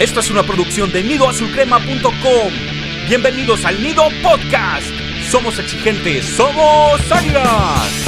Esto es una producción de nidoazulcrema.com. Bienvenidos al Nido Podcast. Somos exigentes, somos águilas.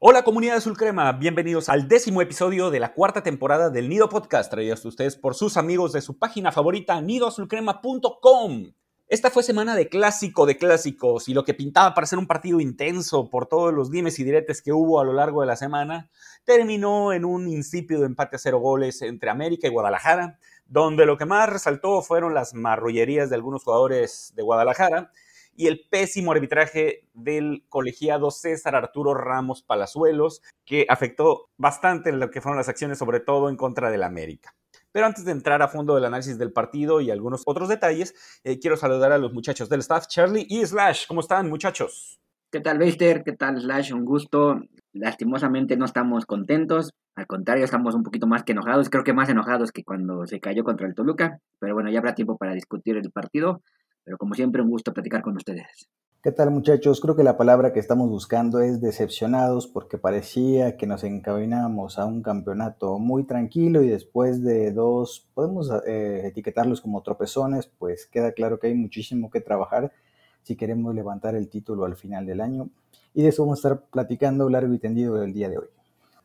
Hola comunidad Azul Crema, bienvenidos al décimo episodio de la cuarta temporada del Nido Podcast, traídos a ustedes por sus amigos de su página favorita, nidoazulcrema.com. Esta fue semana de clásico de clásicos y lo que pintaba para ser un partido intenso por todos los dimes y diretes que hubo a lo largo de la semana, terminó en un insípido empate a cero goles entre América y Guadalajara, donde lo que más resaltó fueron las marrullerías de algunos jugadores de Guadalajara y el pésimo arbitraje del colegiado César Arturo Ramos Palazuelos, que afectó bastante lo que fueron las acciones, sobre todo en contra del América. Pero antes de entrar a fondo del análisis del partido y algunos otros detalles, eh, quiero saludar a los muchachos del staff, Charlie y Slash. ¿Cómo están, muchachos? ¿Qué tal, Beister? ¿Qué tal, Slash? Un gusto. Lastimosamente no estamos contentos. Al contrario, estamos un poquito más que enojados. Creo que más enojados que cuando se cayó contra el Toluca. Pero bueno, ya habrá tiempo para discutir el partido. Pero como siempre, un gusto platicar con ustedes. ¿Qué tal muchachos? Creo que la palabra que estamos buscando es decepcionados porque parecía que nos encaminábamos a un campeonato muy tranquilo y después de dos, podemos eh, etiquetarlos como tropezones, pues queda claro que hay muchísimo que trabajar si queremos levantar el título al final del año. Y de eso vamos a estar platicando largo y tendido el día de hoy.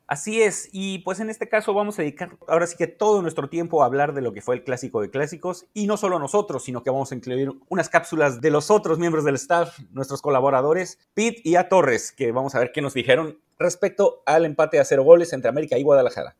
Así es, y pues en este caso vamos a dedicar ahora sí que todo nuestro tiempo a hablar de lo que fue el clásico de clásicos, y no solo nosotros, sino que vamos a incluir unas cápsulas de los otros miembros del staff, nuestros colaboradores, Pete y A Torres, que vamos a ver qué nos dijeron respecto al empate a cero goles entre América y Guadalajara.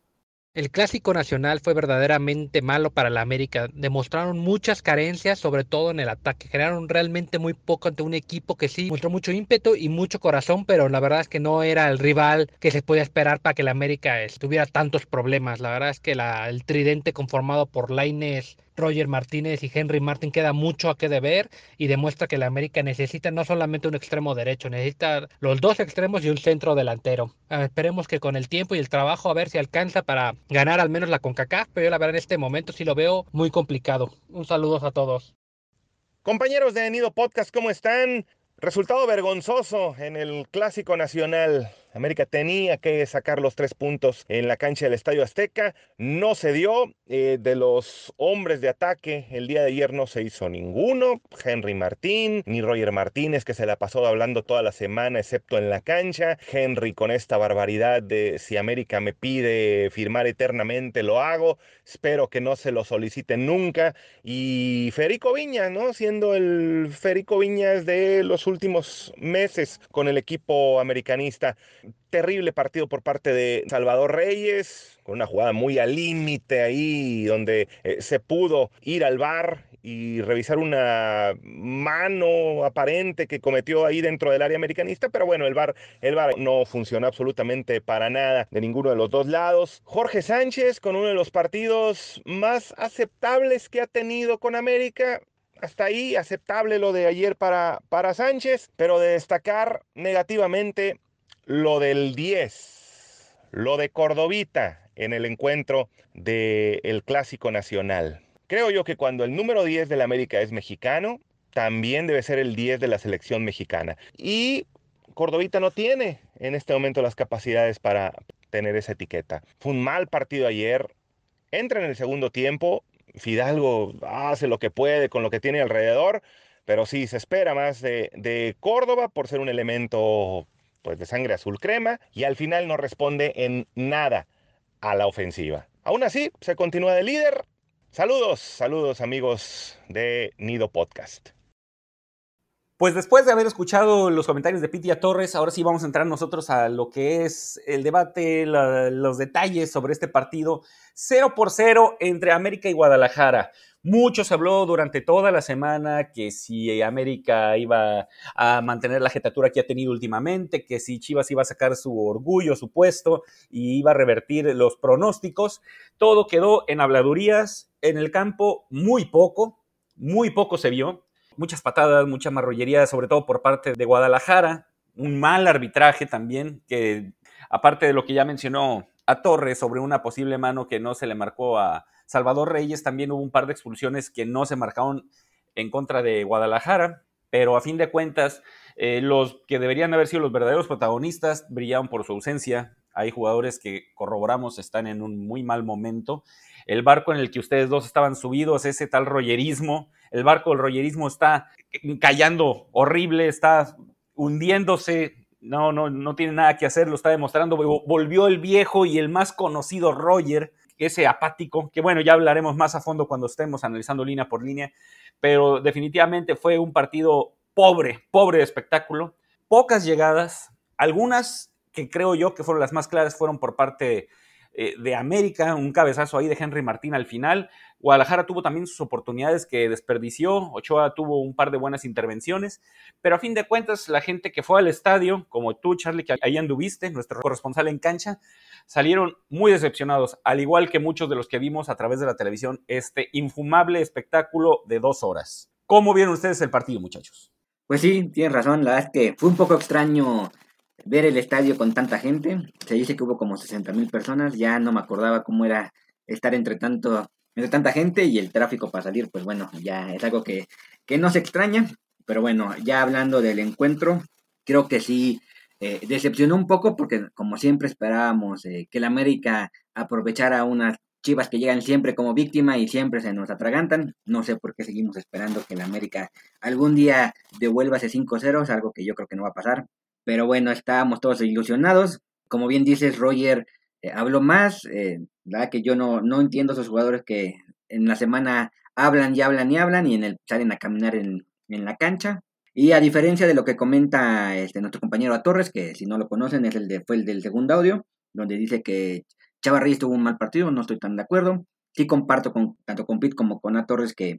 El clásico nacional fue verdaderamente malo para la América. Demostraron muchas carencias, sobre todo en el ataque. Generaron realmente muy poco ante un equipo que sí mostró mucho ímpetu y mucho corazón, pero la verdad es que no era el rival que se podía esperar para que la América tuviera tantos problemas. La verdad es que el tridente conformado por Laines, Roger Martínez y Henry Martin queda mucho a que deber y demuestra que la América necesita no solamente un extremo derecho, necesita los dos extremos y un centro delantero. Ah, esperemos que con el tiempo y el trabajo a ver si alcanza para ganar al menos la CONCACAF, pero yo la verdad en este momento sí lo veo muy complicado. Un saludo a todos. Compañeros de Nido Podcast, ¿cómo están? Resultado vergonzoso en el Clásico Nacional. América tenía que sacar los tres puntos en la cancha del Estadio Azteca. No se dio. Eh, de los hombres de ataque, el día de ayer no se hizo ninguno. Henry Martín, ni Roger Martínez, que se la pasó hablando toda la semana, excepto en la cancha. Henry con esta barbaridad de si América me pide firmar eternamente, lo hago. Espero que no se lo soliciten nunca. Y Federico Viñas, ¿no? Siendo el Federico Viñas de los últimos meses con el equipo americanista terrible partido por parte de Salvador Reyes, con una jugada muy al límite ahí, donde eh, se pudo ir al bar y revisar una mano aparente que cometió ahí dentro del área americanista, pero bueno, el bar, el bar no funcionó absolutamente para nada de ninguno de los dos lados. Jorge Sánchez con uno de los partidos más aceptables que ha tenido con América, hasta ahí aceptable lo de ayer para, para Sánchez, pero de destacar negativamente lo del 10, lo de Cordovita en el encuentro del Clásico Nacional. Creo yo que cuando el número 10 de la América es mexicano, también debe ser el 10 de la selección mexicana. Y Cordovita no tiene en este momento las capacidades para tener esa etiqueta. Fue un mal partido ayer. Entra en el segundo tiempo. Fidalgo hace lo que puede con lo que tiene alrededor. Pero sí, se espera más de, de Córdoba por ser un elemento pues de sangre azul crema y al final no responde en nada a la ofensiva. Aún así, se continúa de líder. Saludos, saludos amigos de Nido Podcast. Pues después de haber escuchado los comentarios de Pitia Torres, ahora sí vamos a entrar nosotros a lo que es el debate, los detalles sobre este partido 0 por 0 entre América y Guadalajara. Mucho se habló durante toda la semana que si América iba a mantener la jetatura que ha tenido últimamente, que si Chivas iba a sacar su orgullo, su puesto y iba a revertir los pronósticos. Todo quedó en habladurías, en el campo muy poco, muy poco se vio. Muchas patadas, mucha marrullería, sobre todo por parte de Guadalajara. Un mal arbitraje también, que aparte de lo que ya mencionó a Torres sobre una posible mano que no se le marcó a, Salvador Reyes también hubo un par de expulsiones que no se marcaron en contra de Guadalajara, pero a fin de cuentas, eh, los que deberían haber sido los verdaderos protagonistas brillaron por su ausencia. Hay jugadores que corroboramos están en un muy mal momento. El barco en el que ustedes dos estaban subidos, ese tal rollerismo, el barco del rollerismo está callando horrible, está hundiéndose, no, no, no tiene nada que hacer, lo está demostrando. Volvió el viejo y el más conocido Roger, ese apático, que bueno, ya hablaremos más a fondo cuando estemos analizando línea por línea, pero definitivamente fue un partido pobre, pobre de espectáculo, pocas llegadas, algunas que creo yo que fueron las más claras fueron por parte eh, de América, un cabezazo ahí de Henry Martín al final. Guadalajara tuvo también sus oportunidades que desperdició, Ochoa tuvo un par de buenas intervenciones, pero a fin de cuentas la gente que fue al estadio, como tú Charlie, que ahí anduviste, nuestro corresponsal en cancha, salieron muy decepcionados, al igual que muchos de los que vimos a través de la televisión este infumable espectáculo de dos horas. ¿Cómo vieron ustedes el partido, muchachos? Pues sí, tienes razón, la verdad es que fue un poco extraño ver el estadio con tanta gente. Se dice que hubo como 60 mil personas. Ya no me acordaba cómo era estar entre tanto entre tanta gente y el tráfico para salir. Pues bueno, ya es algo que, que no se extraña. Pero bueno, ya hablando del encuentro, creo que sí eh, decepcionó un poco porque como siempre esperábamos eh, que el América aprovechara unas chivas que llegan siempre como víctima y siempre se nos atragantan. No sé por qué seguimos esperando que el América algún día devuelva ese 5-0, es algo que yo creo que no va a pasar. Pero bueno, estábamos todos ilusionados. Como bien dices, Roger eh, habló más. Eh, la que yo no, no entiendo esos jugadores que en la semana hablan y hablan y hablan y en el salen a caminar en, en la cancha. Y a diferencia de lo que comenta este, nuestro compañero A Torres, que si no lo conocen es el de, fue el del segundo audio, donde dice que Chava tuvo un mal partido, no estoy tan de acuerdo. Sí comparto con, tanto con Pitt como con A Torres que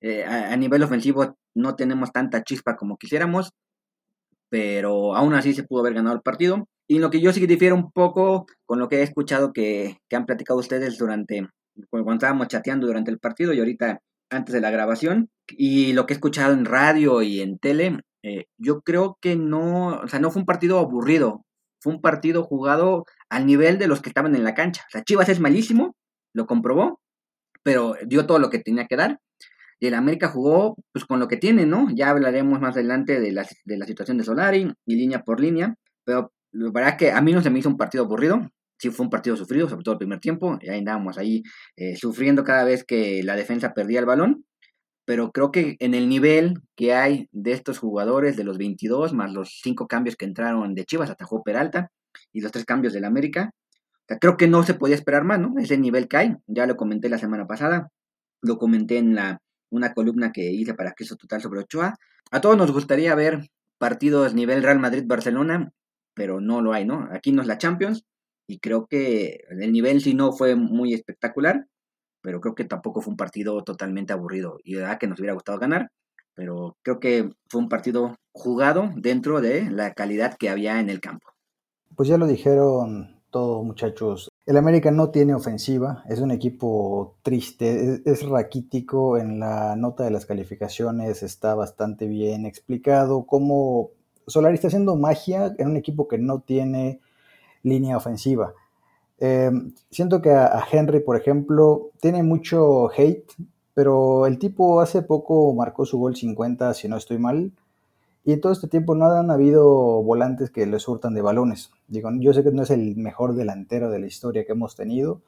eh, a, a, nivel ofensivo no tenemos tanta chispa como quisiéramos pero aún así se pudo haber ganado el partido. Y lo que yo sí que difiero un poco con lo que he escuchado que, que han platicado ustedes durante, cuando estábamos chateando durante el partido y ahorita antes de la grabación, y lo que he escuchado en radio y en tele, eh, yo creo que no, o sea, no fue un partido aburrido, fue un partido jugado al nivel de los que estaban en la cancha. O sea, Chivas es malísimo, lo comprobó, pero dio todo lo que tenía que dar y el América jugó pues con lo que tiene, ¿no? Ya hablaremos más adelante de la, de la situación de Solari y línea por línea, pero la verdad que a mí no se me hizo un partido aburrido, sí fue un partido sufrido, sobre todo el primer tiempo, y ahí andábamos ahí eh, sufriendo cada vez que la defensa perdía el balón, pero creo que en el nivel que hay de estos jugadores, de los 22, más los cinco cambios que entraron de Chivas, atajó Peralta, y los tres cambios del América, creo que no se podía esperar más, ¿no? Ese nivel que hay, ya lo comenté la semana pasada, lo comenté en la una columna que hice para Queso Total sobre Ochoa. A todos nos gustaría ver partidos nivel Real Madrid-Barcelona, pero no lo hay, ¿no? Aquí no es la Champions y creo que el nivel sí no fue muy espectacular, pero creo que tampoco fue un partido totalmente aburrido y verdad que nos hubiera gustado ganar, pero creo que fue un partido jugado dentro de la calidad que había en el campo. Pues ya lo dijeron todos muchachos, el América no tiene ofensiva, es un equipo triste, es, raquítico, en la nota de las calificaciones está bastante bien explicado cómo Solari está haciendo magia en un equipo que no tiene línea ofensiva. Em, siento que a, Henry, por ejemplo, tiene mucho hate, pero el tipo hace poco marcó su gol 50, si no estoy mal, y en todo este tiempo no han habido volantes que le surtan de balones. Digo, yo sé que no es el mejor delantero de la historia que hemos tenido,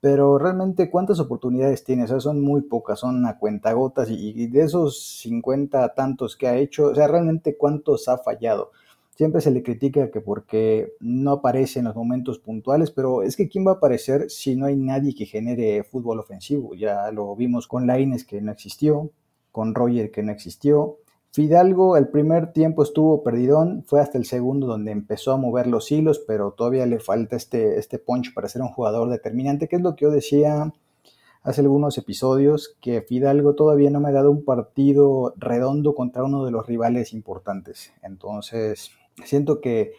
pero realmente cuántas oportunidades tiene, o sea, son muy pocas, son a cuentagotas y, de esos 50 tantos que ha hecho, o sea, realmente cuántos ha fallado. Siempre se le critica que porque no aparece en los momentos puntuales, pero es que ¿quién va a aparecer si no hay nadie que genere fútbol ofensivo? Ya lo vimos con Laines que no existió, con Roger que no existió, Fidalgo el primer tiempo estuvo perdidón, fue hasta el segundo donde empezó a mover los hilos, pero todavía le falta este, este punch para ser un jugador determinante, que es lo que yo decía hace algunos episodios, que Fidalgo todavía no me ha dado un partido redondo contra uno de los rivales importantes. Entonces, siento que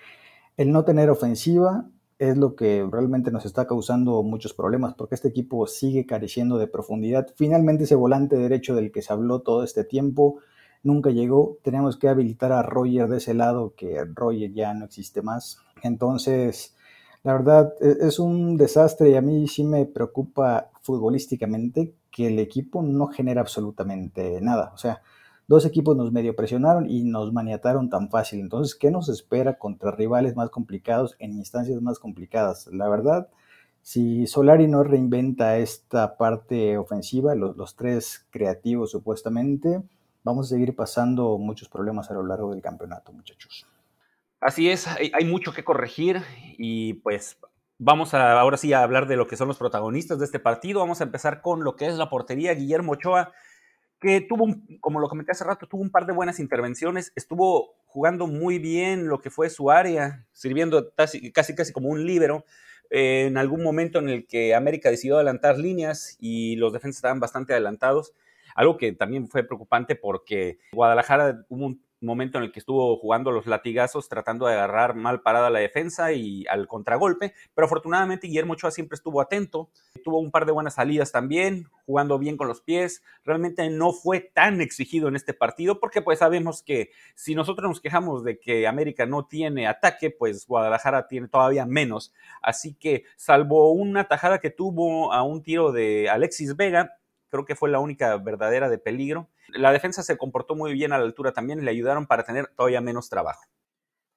el no tener ofensiva es lo que realmente nos está causando muchos problemas, porque este equipo sigue careciendo de profundidad. Finalmente ese volante derecho del que se habló todo este tiempo, nunca llegó. Tenemos que habilitar a Roger de ese lado, que Roger ya no existe más. Entonces, la verdad e-, es un desastre y a mí sí me preocupa futbolísticamente que el equipo no genera absolutamente nada. O sea, dos equipos nos medio presionaron y nos maniataron tan fácil. Entonces, ¿qué nos espera contra rivales más complicados en instancias más complicadas? La verdad, si Solari no reinventa esta parte ofensiva, los, tres creativos supuestamente, vamos a seguir pasando muchos problemas a lo largo del campeonato, muchachos. Así es, hay, mucho que corregir y pues Vamos a, ahora sí a hablar de lo que son los protagonistas de este partido. Vamos a empezar con lo que es la portería. Guillermo Ochoa que tuvo, como lo comenté hace rato, tuvo un par de buenas intervenciones, estuvo jugando muy bien lo que fue su área, sirviendo casi casi, casi como un líbero, eh, en algún momento en el que América decidió adelantar líneas y los defensas estaban bastante adelantados, algo que también fue preocupante porque Guadalajara hubo un momento en el que estuvo jugando los latigazos, tratando de agarrar mal parada la defensa y al contragolpe, pero afortunadamente Guillermo Ochoa siempre estuvo atento, tuvo un par de buenas salidas también, jugando bien con los pies, realmente no fue tan exigido en este partido porque pues sabemos que si nosotros nos quejamos de que América no tiene ataque, pues Guadalajara tiene todavía menos, así que salvo una tajada que tuvo a un tiro de Alexis Vega, creo que fue la única verdadera de peligro. La defensa se comportó muy bien a la altura también le ayudaron para tener todavía menos trabajo.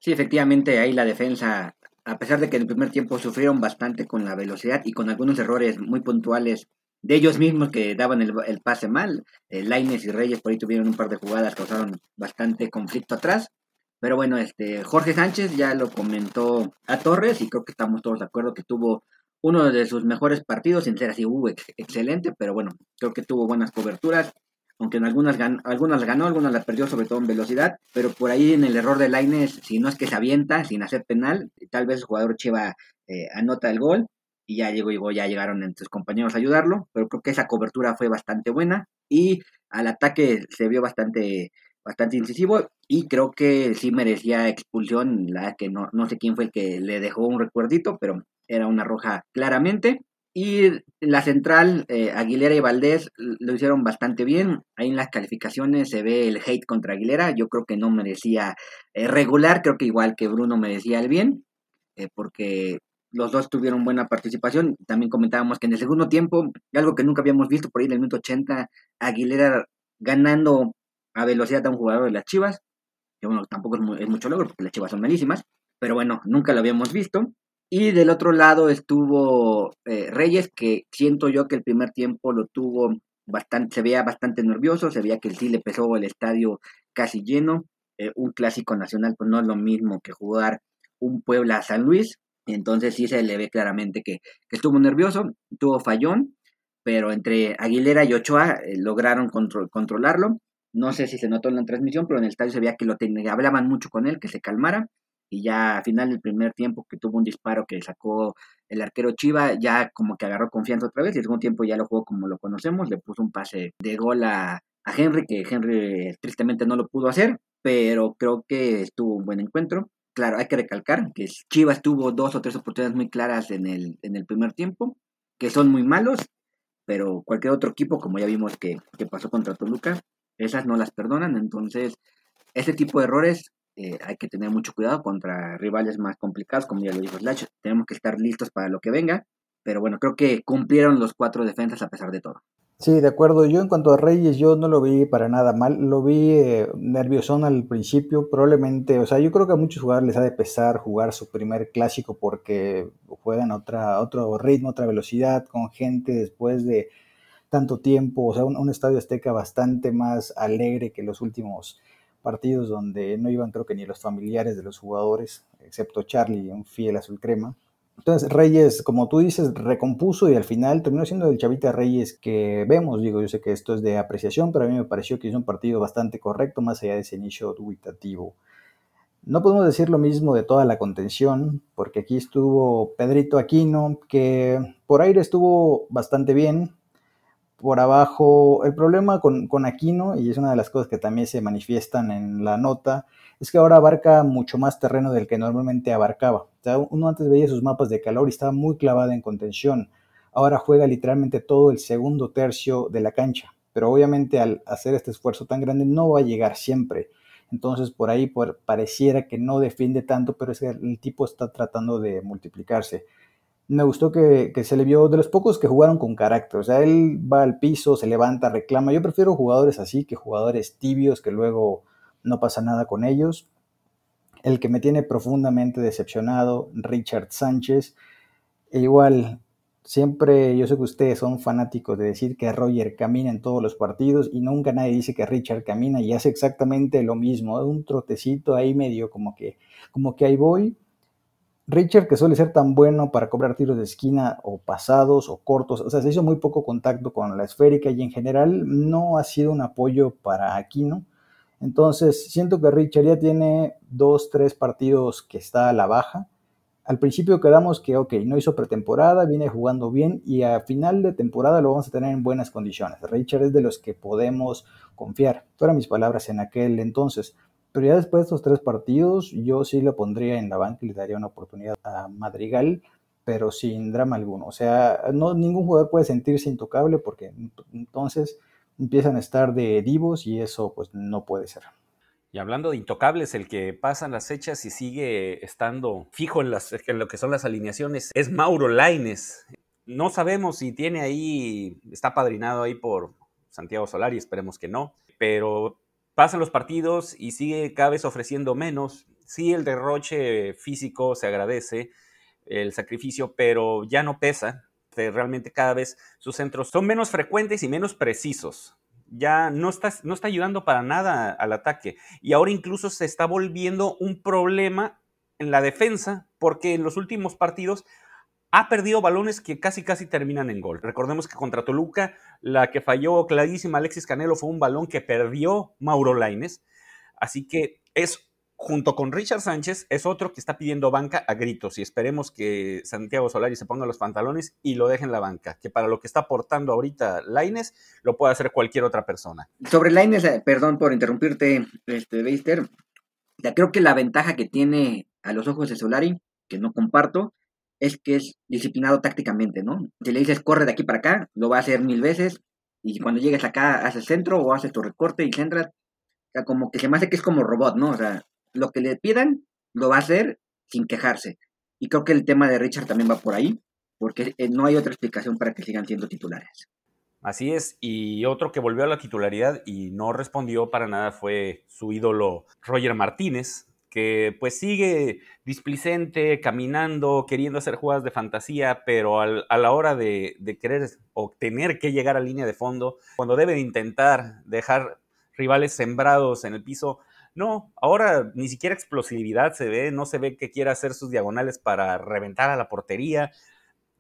Sí, efectivamente, ahí la defensa, a pesar de que en el primer tiempo sufrieron bastante con la velocidad y con algunos errores muy puntuales de ellos mismos que daban el, pase mal, eh, Laines y Reyes por ahí tuvieron un par de jugadas, causaron bastante conflicto atrás. Pero bueno, este Jorge Sánchez ya lo comentó a Torres y creo que estamos todos de acuerdo que tuvo uno de sus mejores partidos, sin ser así, uh, excelente, pero bueno, creo que tuvo buenas coberturas, aunque en algunas, gan algunas ganó, algunas las perdió, sobre todo en velocidad, pero por ahí en el error de Laines, si no es que se avienta sin hacer penal, tal vez el jugador Cheva eh, anota el gol y ya llegó, llegó, ya llegaron sus compañeros a ayudarlo, pero creo que esa cobertura fue bastante buena y al ataque se vio bastante bastante incisivo y creo que sí merecía expulsión, la que no, no sé quién fue el que le dejó un recuerdito, pero era una roja claramente. Y la central, eh, Aguilera y Valdés lo hicieron bastante bien. Ahí en las calificaciones se ve el hate contra Aguilera. Yo creo que no merecía eh, regular, creo que igual que Bruno merecía el bien, eh, porque los dos tuvieron buena participación. También comentábamos que en el segundo tiempo, algo que nunca habíamos visto por ahí en el minuto 80, Aguilera ganando a velocidad a un jugador de las Chivas, que bueno, tampoco es, es mucho logro porque las Chivas son malísimas, pero bueno, nunca lo habíamos visto. Y del otro lado estuvo eh, Reyes, que siento yo que el primer tiempo lo tuvo bastante, se veía bastante nervioso, se veía que sí le pesó el estadio casi lleno. Eh, un clásico nacional, pues no es lo mismo que jugar un Puebla San Luis. Entonces sí se le ve claramente que, estuvo nervioso, tuvo fallón, pero entre Aguilera y Ochoa eh, lograron controlarlo. No sé si se notó en la transmisión, pero en el estadio se veía que lo hablaban mucho con él, que se calmara y ya al final del primer tiempo que tuvo un disparo que sacó el arquero Chiva, ya como que agarró confianza otra vez y el segundo tiempo ya lo jugó como lo conocemos, le puso un pase de gol a, Henry, que Henry tristemente no lo pudo hacer, pero creo que estuvo un buen encuentro. Claro, hay que recalcar que Chivas tuvo dos o tres oportunidades muy claras en el, en el primer tiempo, que son muy malos, pero cualquier otro equipo, como ya vimos que, que pasó contra Toluca, esas no las perdonan, entonces este tipo de errores eh, hay que tener mucho cuidado contra rivales más complicados, como ya lo dijo Slash. Tenemos que estar listos para lo que venga. Pero bueno, creo que cumplieron los cuatro defensas a pesar de todo. Sí, de acuerdo. Yo en cuanto a Reyes, yo no lo vi para nada mal. Lo vi eh, al principio, probablemente. O sea, yo creo que a muchos jugadores les ha de pesar jugar su primer clásico porque juegan otra, otro ritmo, otra velocidad, con gente después de tanto tiempo. O sea, un estadio azteca bastante más alegre que los últimos partidos donde no iban creo que ni los familiares de los jugadores, excepto Charlie, un fiel azul crema. Entonces Reyes, como tú dices, recompuso y al final terminó siendo el Chavita Reyes que vemos. Digo, yo sé que esto es de apreciación, pero a mí me pareció que hizo un partido bastante correcto, más allá de ese inicio dubitativo. No podemos decir lo mismo de toda la contención, porque aquí estuvo Pedrito Aquino, que por aire estuvo bastante bien, por abajo. El problema con, con, Aquino, y es una de las cosas que también se manifiestan en la nota, es que ahora abarca mucho más terreno del que normalmente abarcaba. O sea, uno antes veía sus mapas de calor y estaba muy clavado en contención. Ahora juega literalmente todo el segundo tercio de la cancha. Pero obviamente al hacer este esfuerzo tan grande no va a llegar siempre. Entonces por ahí pareciera que no defiende tanto, pero es que el tipo está tratando de multiplicarse. Me gustó que, se le vio de los pocos que jugaron con carácter. O sea, él va al piso, se levanta, reclama. Yo prefiero jugadores así que jugadores tibios que luego no pasa nada con ellos. El que me tiene profundamente decepcionado, Richard Sánchez. E igual, siempre yo sé que ustedes son fanáticos de decir que Roger camina en todos los partidos y nunca nadie dice que Richard camina y hace exactamente lo mismo. Un trotecito ahí medio como que, como que ahí voy Richard, que suele ser tan bueno para cobrar tiros de esquina o pasados o cortos, o sea, se hizo muy poco contacto con la esférica y en general no ha sido un apoyo para Aquino. Entonces, siento que Richard ya tiene dos, tres partidos que está a la baja. Al principio quedamos que, ok, no hizo pretemporada, viene jugando bien y a final de temporada lo vamos a tener en buenas condiciones. Richard es de los que podemos confiar. Fueron mis palabras en aquel entonces. Pero ya después de estos tres partidos, yo sí lo pondría en la banca y le daría una oportunidad a Madrigal, pero sin drama alguno. O sea, no, ningún jugador puede sentirse intocable porque entonces empiezan a estar de divos y eso pues no puede ser. Y hablando de intocables, el que pasan las fechas y sigue estando fijo en, las, en lo que son las alineaciones es Mauro Laines. No sabemos si tiene ahí, está padrinado ahí por Santiago Solari, esperemos que no, pero pasan los partidos y sigue cada vez ofreciendo menos. Sí, el derroche físico se agradece, el sacrificio, pero ya no pesa. Realmente cada vez sus centros son menos frecuentes y menos precisos. Ya no está, no está ayudando para nada al ataque. Y ahora incluso se está volviendo un problema en la defensa, porque en los últimos partidos ha perdido balones que casi casi terminan en gol. Recordemos que contra Toluca, la que falló clarísima Alexis Canelo fue un balón que perdió Mauro Laines. Así que es, junto con Richard Sánchez, es otro que está pidiendo banca a gritos. Y esperemos que Santiago Solari se ponga los pantalones y lo deje en la banca. Que para lo que está aportando ahorita Laines, lo puede hacer cualquier otra persona. Sobre Laines, eh, perdón por interrumpirte, este, Beister. Creo que la ventaja que tiene a los ojos de Solari, que no comparto, es que es disciplinado tácticamente, ¿no? Si le dices corre de aquí para acá, lo va a hacer mil veces, y cuando llegues acá haces centro o haces tu recorte y centras, o sea, como que se me hace que es como robot, ¿no? O sea, lo que le pidan, lo va a hacer sin quejarse. Y creo que el tema de Richard también va por ahí, porque eh, no hay otra explicación para que sigan siendo titulares. Así es, y otro que volvió a la titularidad y no respondió para nada fue su ídolo Roger Martínez, que pues sigue displicente, caminando, queriendo hacer jugadas de fantasía, pero a la hora de, querer o tener que llegar a línea de fondo, cuando debe de intentar dejar rivales sembrados en el piso, no, ahora ni siquiera explosividad se ve, no se ve que quiera hacer sus diagonales para reventar a la portería,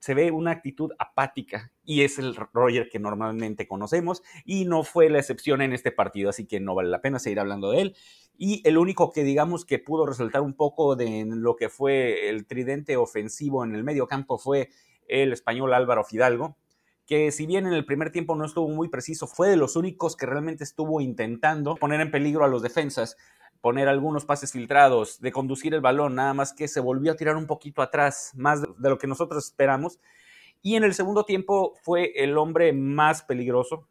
se ve una actitud apática y es el Roger que normalmente conocemos y no fue la excepción en este partido, así que no vale la pena seguir hablando de él. Y el único que digamos que pudo resaltar un poco de lo que fue el tridente ofensivo en el medio campo fue el español Álvaro Fidalgo, que si bien en el primer tiempo no estuvo muy preciso, fue de los únicos que realmente estuvo intentando poner en peligro a los defensas, poner algunos pases filtrados, de conducir el balón, nada más que se volvió a tirar un poquito atrás, más de lo que nosotros esperamos. Y en el segundo tiempo fue el hombre más peligroso.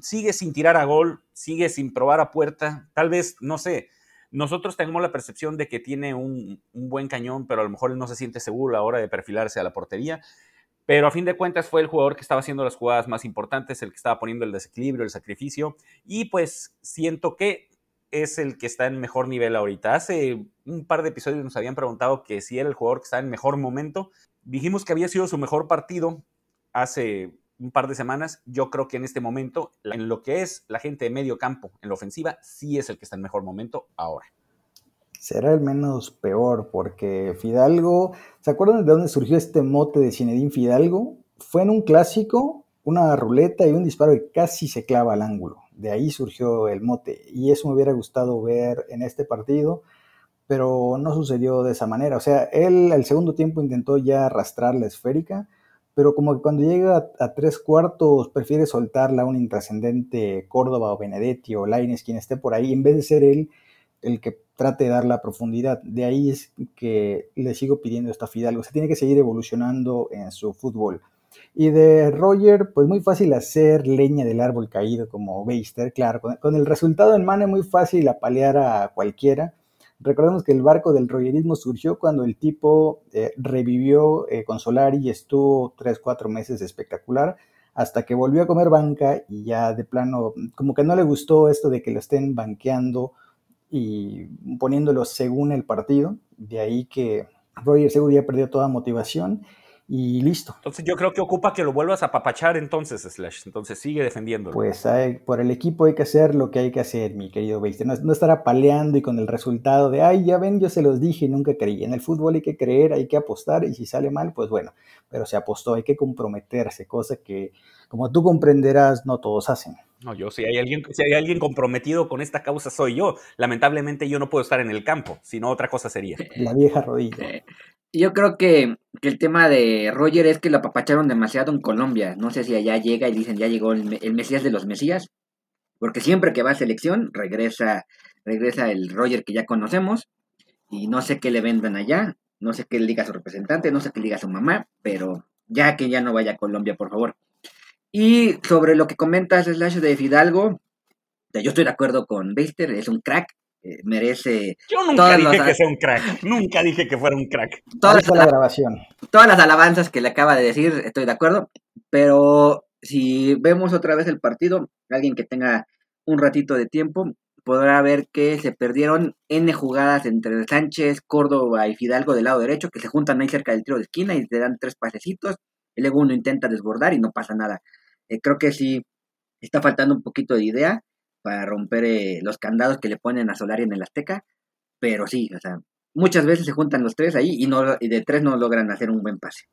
Sigue sin tirar a gol, sigue sin probar a puerta. Tal vez, no sé, nosotros tenemos la percepción de que tiene un, buen cañón, pero a lo mejor él no se siente seguro a la hora de perfilarse a la portería. Pero a fin de cuentas fue el jugador que estaba haciendo las jugadas más importantes, el que estaba poniendo el desequilibrio, el sacrificio. Y pues siento que es el que está en mejor nivel ahorita. Hace un par de episodios nos habían preguntado que si era el jugador que está en mejor momento. Dijimos que había sido su mejor partido hace un par de semanas. Yo creo que en este momento, en lo que es la gente de medio campo, en la ofensiva, sí es el que está en mejor momento ahora. Será el menos peor, porque Fidalgo, ¿se acuerdan de dónde surgió este mote de Zinedine Fidalgo? Fue en un clásico, una ruleta y un disparo que casi se clava al ángulo de ahí surgió el mote. Y eso me hubiera gustado ver en este partido, pero no sucedió de esa manera. O sea, él al segundo tiempo intentó ya arrastrar la esférica, pero como que cuando llega a, tres cuartos prefiere soltarla a un intrascendente Córdoba o Benedetti o Laines, quien esté por ahí, en vez de ser él el que trate de dar la profundidad. De ahí es que le sigo pidiendo esta Fidalgo. Se tiene que seguir evolucionando en su fútbol. Y de Roger, pues muy fácil hacer leña del árbol caído como Beister, claro, con, el resultado en mano es muy fácil apalear a cualquiera. Recordemos que el barco del royerismo surgió cuando el tipo eh, revivió eh, con Solari y estuvo 3, 4 meses espectacular, hasta que volvió a comer banca y ya de plano, como que no le gustó esto de que lo estén banqueando y poniéndolo según el partido, de ahí que Roger seguro ya perdió toda motivación y listo. Entonces yo creo que ocupa que lo vuelvas a papachar entonces, Slash. Entonces sigue defendiéndolo. Pues hay, por el equipo hay que hacer lo que hay que hacer, mi querido Beister. No, no, estar apaleando y con el resultado de, ay, ya ven, yo se los dije y nunca creí. En el fútbol hay que creer, hay que apostar y si sale mal, pues bueno, pero se apostó, hay que comprometerse, cosa que, como tú comprenderás, no todos hacen. No, yo si hay alguien, si hay alguien comprometido con esta causa soy yo. Lamentablemente yo no puedo estar en el campo, sino otra cosa sería. La vieja rodilla. Yo creo que, que, el tema de Roger es que lo apapacharon demasiado en Colombia. No sé si allá llega y dicen ya llegó el, el, Mesías de los Mesías. Porque siempre que va a selección regresa, regresa el Roger que ya conocemos. Y no sé qué le vendan allá. No sé qué le diga a su representante. No sé qué le diga a su mamá. Pero ya que ya no vaya a Colombia, por favor. Y sobre lo que comentas, Slash de Fidalgo. Yo estoy de acuerdo con Beister. Es un crack eh, merece. Yo nunca dije los... que sea un crack. Nunca dije que fuera un crack. Todas las, la grabación. todas las alabanzas que le acaba de decir, estoy de acuerdo. Pero si vemos otra vez el partido, alguien que tenga un ratito de tiempo podrá ver que se perdieron N jugadas entre Sánchez, Córdoba y Fidalgo del lado derecho, que se juntan ahí cerca del tiro de esquina y te dan tres pasecitos. Y luego uno intenta desbordar y no pasa nada. Eh, creo que sí está faltando un poquito de idea para romper eh, los candados que le ponen a Solari en el Azteca, pero sí, o sea, muchas veces se juntan los tres ahí y, no, y de tres no logran hacer un buen pase.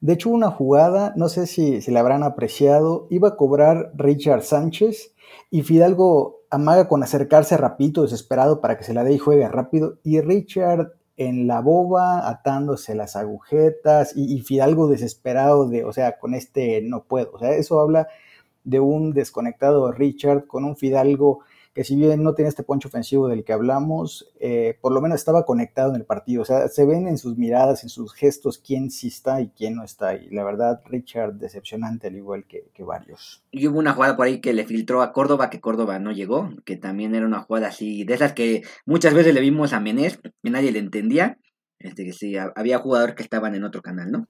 De hecho, una jugada, no sé si, si la habrán apreciado, iba a cobrar Richard Sánchez y Fidalgo amaga con acercarse rapidito, desesperado para que se la dé y juegue rápido, y Richard en la boba, atándose las agujetas, y, Fidalgo desesperado de, o sea, con este no puedo, o sea, eso habla de un desconectado Richard con un Fidalgo que si bien no tiene este poncho ofensivo del que hablamos, eh, por lo menos estaba conectado en el partido. O sea, se ven en sus miradas, en sus gestos, quién sí está y quién no está. Y la verdad, Richard, decepcionante al igual que, que varios. Y hubo una jugada por ahí que le filtró a Córdoba, que Córdoba no llegó, que también era una jugada así, de esas que muchas veces le vimos a Menés, que nadie le entendía. Este, que sí, había jugadores que estaban en otro canal, ¿no?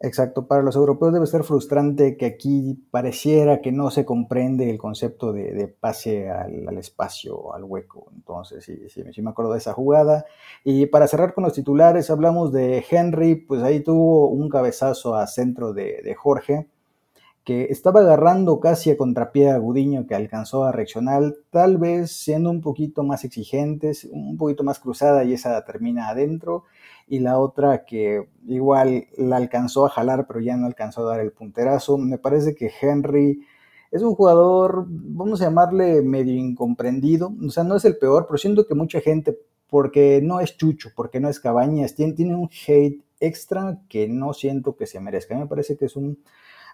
Exacto, para los europeos debe ser frustrante que aquí pareciera que no se comprende el concepto de, de pase al, al, espacio, al hueco. Entonces, sí, sí, me acuerdo de esa jugada. Y para cerrar con los titulares, hablamos de Henry, pues ahí tuvo un cabezazo a centro de, de Jorge, que estaba agarrando casi a contrapié a Gudiño, que alcanzó a reaccionar, tal vez siendo un poquito más exigentes, un poquito más cruzada y esa termina adentro y la otra que igual la alcanzó a jalar, pero ya no alcanzó a dar el punterazo. Me parece que Henry es un jugador, vamos a llamarle medio incomprendido, o sea, no es el peor, pero siento que mucha gente, porque no es Chucho, porque no es Cabañas, tiene, tiene un hate extra que no siento que se merezca. A mí me parece que es un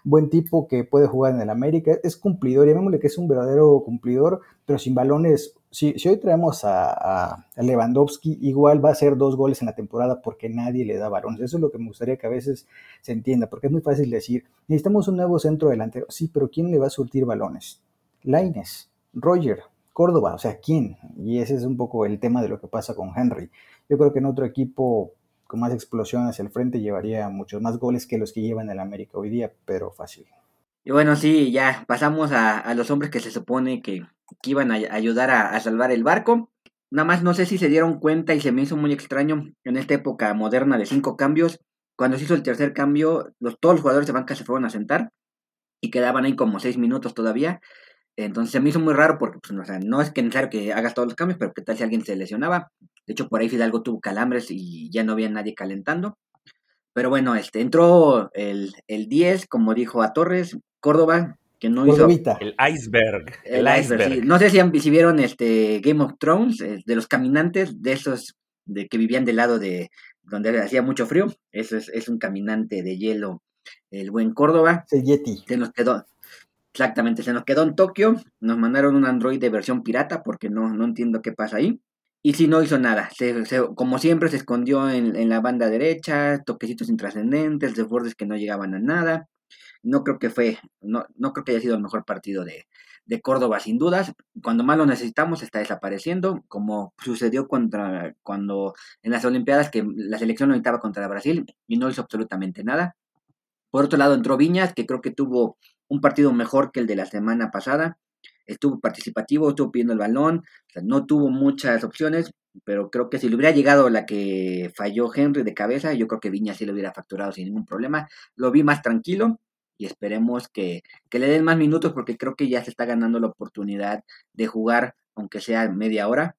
buen tipo que puede jugar en el América, es cumplidor, llamémosle que es un verdadero cumplidor, pero sin balones. Si, hoy traemos a, a, Lewandowski, igual va a hacer dos goles en la temporada porque nadie le da balones. Eso es lo que me gustaría que a veces se entienda, porque es muy fácil decir, necesitamos un nuevo centro delantero. Sí, pero ¿quién le va a surtir balones? Laines, Roger, Córdoba, o sea, ¿quién? Y ese es un poco el tema de lo que pasa con Henry. Yo creo que en otro equipo con más explosión hacia el frente llevaría muchos más goles que los que llevan el América hoy día, pero fácil. Y bueno, sí, ya pasamos a, a los hombres que se supone que, que iban a ayudar a, a, salvar el barco. Nada más no sé si se dieron cuenta y se me hizo muy extraño en esta época moderna de cinco cambios. Cuando se hizo el tercer cambio, los, todos los jugadores de banca se fueron a sentar y quedaban ahí como seis minutos todavía. Entonces se me hizo muy raro porque pues, o sea, no es que necesario que hagas todos los cambios, pero qué tal si alguien se lesionaba. De hecho, por ahí Fidalgo tuvo calambres y ya no había nadie calentando. Pero bueno, este entró el, el 10, como dijo a Torres, Córdoba, que no hizo. El iceberg. El, el iceberg. Sí. No sé si, si, vieron este Game of Thrones, de los caminantes, de esos de que vivían del lado de donde hacía mucho frío. Eso es, es un caminante de hielo, el buen Córdoba. El Yeti. Se nos quedó. Exactamente, se nos quedó en Tokio, nos mandaron un Android de versión pirata porque no, no entiendo qué pasa ahí. Y si no hizo nada, se, como siempre se escondió en, en, la banda derecha, toquecitos intrascendentes, desbordes que no llegaban a nada. No creo que fue, no, no creo que haya sido el mejor partido de, de Córdoba, sin dudas. Cuando más lo necesitamos, está desapareciendo, como sucedió contra cuando en las Olimpiadas que la selección lo necesitaba contra Brasil y no hizo absolutamente nada. Por otro lado, entró Viñas, que creo que tuvo un partido mejor que el de la semana pasada. Estuvo participativo, estuvo pidiendo el balón, no tuvo muchas opciones, pero creo que si le hubiera llegado la que falló Henry de cabeza, yo creo que Viñas sí lo hubiera facturado sin ningún problema. Lo vi más tranquilo y esperemos que, que le den más minutos porque creo que ya se está ganando la oportunidad de jugar, aunque sea media hora.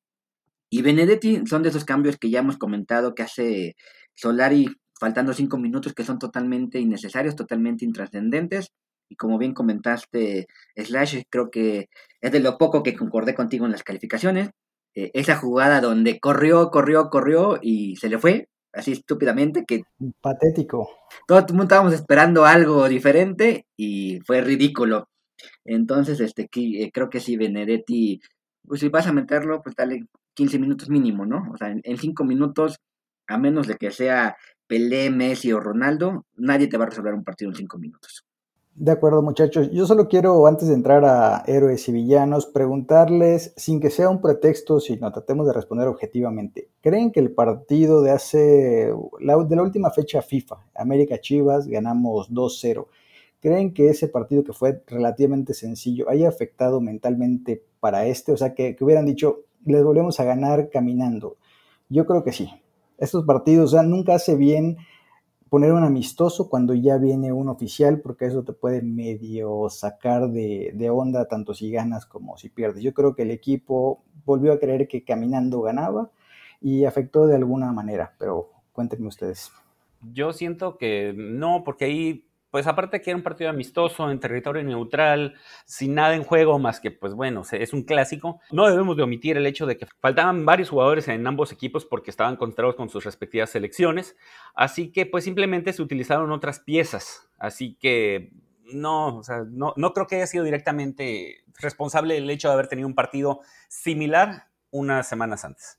Y Benedetti son de esos cambios que ya hemos comentado que hace Solari faltando cinco minutos que son totalmente innecesarios, totalmente intrascendentes. Y como bien comentaste, Slash, creo que es de lo poco que concordé contigo en las calificaciones. Eh, esa jugada donde corrió, corrió, corrió y se le fue, así estúpidamente, que... Patético. Todo el mundo estábamos esperando algo diferente y fue ridículo. Entonces, este, eh, creo que si Benedetti, pues si vas a meterlo, pues dale 15 minutos mínimo, ¿no? O sea, en, en 5 minutos, a menos de que sea Pelé, Messi o Ronaldo, nadie te va a resolver un partido en 5 minutos. De acuerdo, muchachos. Yo solo quiero, antes de entrar a héroes y villanos, preguntarles, sin que sea un pretexto, sino tratemos de responder objetivamente. ¿Creen que el partido de hace, la, de la última fecha FIFA, América Chivas, ganamos 2-0? ¿Creen que ese partido que fue relativamente sencillo haya afectado mentalmente para este? O sea, que, que hubieran dicho, les volvemos a ganar caminando. Yo creo que sí. Estos partidos, o sea, nunca hace bien poner un amistoso cuando ya viene un oficial, porque eso te puede medio sacar de, de, onda tanto si ganas como si pierdes. Yo creo que el equipo volvió a creer que caminando ganaba y afectó de alguna manera, pero cuéntenme ustedes. Yo siento que no, porque ahí pues aparte que era un partido amistoso en territorio neutral, sin nada en juego más que, pues bueno, es un clásico, no debemos de omitir el hecho de que faltaban varios jugadores en ambos equipos porque estaban concentrados con sus respectivas selecciones, así que pues simplemente se utilizaron otras piezas, así que no, o sea, no, no creo que haya sido directamente responsable el hecho de haber tenido un partido similar unas semanas antes.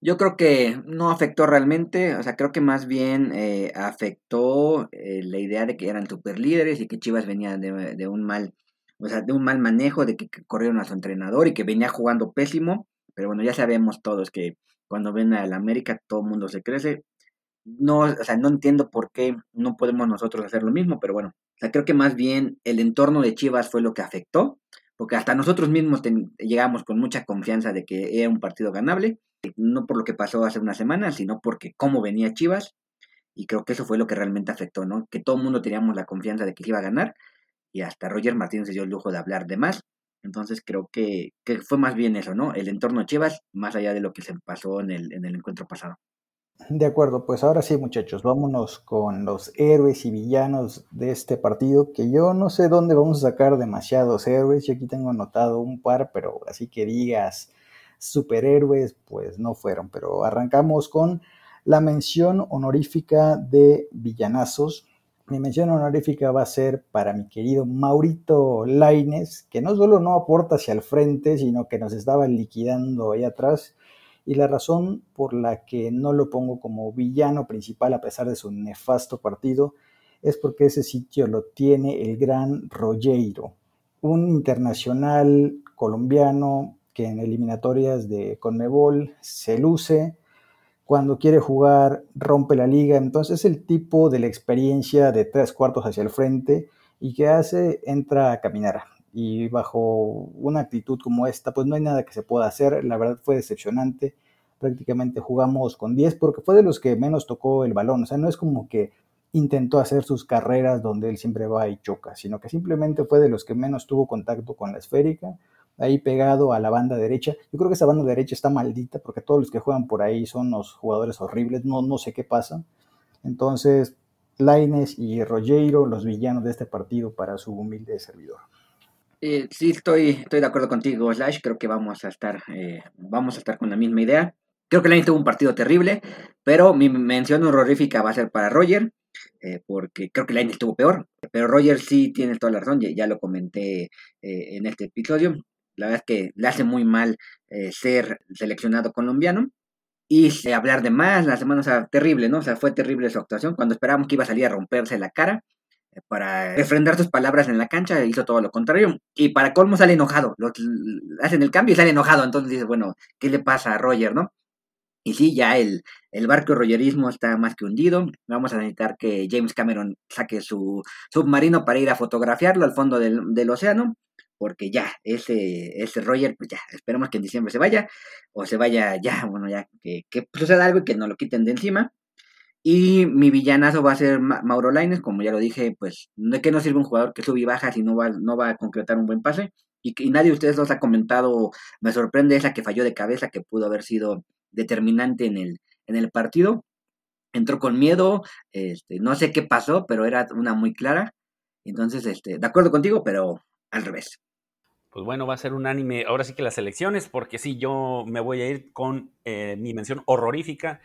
Yo creo que no afectó realmente, o sea, creo que más bien eh, afectó eh, la idea de que eran super líderes y que Chivas venía de, de, un mal, o sea, de un mal manejo, de que, que, corrieron a su entrenador y que venía jugando pésimo, pero bueno, ya sabemos todos que cuando ven al América todo el mundo se crece. No, o sea, no entiendo por qué no podemos nosotros hacer lo mismo, pero bueno, o sea, creo que más bien el entorno de Chivas fue lo que afectó, porque hasta nosotros mismos llegamos con mucha confianza de que era un partido ganable no por lo que pasó hace una semana, sino porque cómo venía Chivas, y creo que eso fue lo que realmente afectó, ¿no? Que todo el mundo teníamos la confianza de que iba a ganar, y hasta Roger Martínez se dio el lujo de hablar de más, entonces creo que, que fue más bien eso, ¿no? El entorno Chivas, más allá de lo que se pasó en el, en el encuentro pasado. De acuerdo, pues ahora sí muchachos, vámonos con los héroes y villanos de este partido, que yo no sé dónde vamos a sacar demasiados héroes, yo aquí tengo anotado un par, pero así que digas, superhéroes, pues no fueron. Pero arrancamos con la mención honorífica de villanazos. Mi mención honorífica va a ser para mi querido Maurito Laines, que no solo no aporta hacia el frente, sino que nos estaba liquidando ahí atrás. Y la razón por la que no lo pongo como villano principal a pesar de su nefasto partido es porque ese sitio lo tiene el gran Rogueiro, un internacional colombiano que en eliminatorias de Conmebol se luce, cuando quiere jugar rompe la liga, entonces es el tipo de la experiencia de tres cuartos hacia el frente y que hace, entra a caminar. Y bajo una actitud como esta, pues no hay nada que se pueda hacer, la verdad fue decepcionante, prácticamente jugamos con 10 porque fue de los que menos tocó el balón, o sea, no es como que intentó hacer sus carreras donde él siempre va y choca, sino que simplemente fue de los que menos tuvo contacto con la esférica, ahí pegado a la banda derecha. Yo creo que esa banda derecha está maldita porque todos los que juegan por ahí son los jugadores horribles, no, no sé qué pasa. Entonces, Laines y Rogero, los villanos de este partido para su humilde servidor. Eh, sí, estoy, estoy de acuerdo contigo, Slash. Creo que vamos a estar, eh, vamos a estar con la misma idea. Creo que Laines tuvo un partido terrible, pero mi mención horrorífica va a ser para Roger, eh, porque creo que Laines estuvo peor. Pero Roger sí tiene toda la razón, ya, lo comenté en este episodio. La verdad es que le hace muy mal eh, ser seleccionado colombiano. Y eh, hablar de más, la semana, o terrible, ¿no? O sea, fue terrible su actuación. Cuando esperábamos que iba a salir a romperse la cara, para refrendar sus palabras en la cancha, hizo todo lo contrario. Y para colmo sale enojado. hacen el cambio y sale enojado. Entonces dice, bueno, ¿qué le pasa a Roger, no? Y sí, ya el, el barco rogerismo está más que hundido. Vamos a necesitar que James Cameron saque su submarino para ir a fotografiarlo al fondo del, del océano. Porque ya, ese, ese Roger, pues ya, esperemos que en diciembre se vaya. O se vaya ya, bueno, ya, que, que suceda algo y que no lo quiten de encima. Y mi villanazo va a ser Mauro Laines, como ya lo dije, pues de qué no sirve un jugador que sube y baja si no va, no va a concretar un buen pase. Y, y nadie de ustedes los ha comentado, me sorprende esa que falló de cabeza, que pudo haber sido determinante en el, en el partido. Entró con miedo, este, no sé qué pasó, pero era una muy clara. Entonces, este, de acuerdo contigo, pero al revés. Pues bueno, va a ser un anime, ahora sí que las elecciones, porque sí, yo me voy a ir con eh, mi mención horrorífica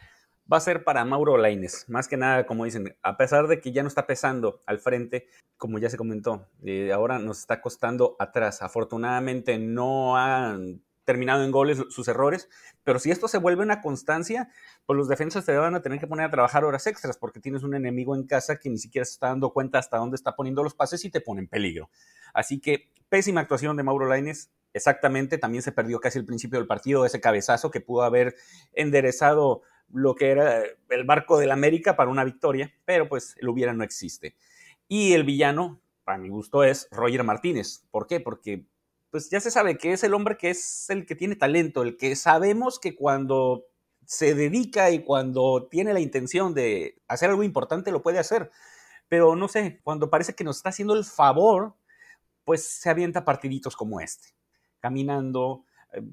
va a ser para Mauro Laines. Más que nada, como dicen, a pesar de que ya no está pesando al frente, como ya se comentó, eh, ahora nos está costando atrás. Afortunadamente no han terminado en goles sus errores, pero si esto se vuelve una constancia, pues los defensas te van a tener que poner a trabajar horas extras porque tienes un enemigo en casa que ni siquiera se está dando cuenta hasta dónde está poniendo los pases y te pone en peligro. Así que pésima actuación de Mauro Laines, exactamente, también se perdió casi el principio del partido, ese cabezazo que pudo haber enderezado lo que era el barco del América para una victoria, pero pues el hubiera no existe. Y el villano, para mi gusto, es Roger Martínez. ¿Por qué? Porque pues ya se sabe que es el hombre que es el que tiene talento, el que sabemos que cuando se dedica y cuando tiene la intención de hacer algo importante lo puede hacer. Pero no sé, cuando parece que nos está haciendo el favor, pues se avienta partiditos como este, caminando,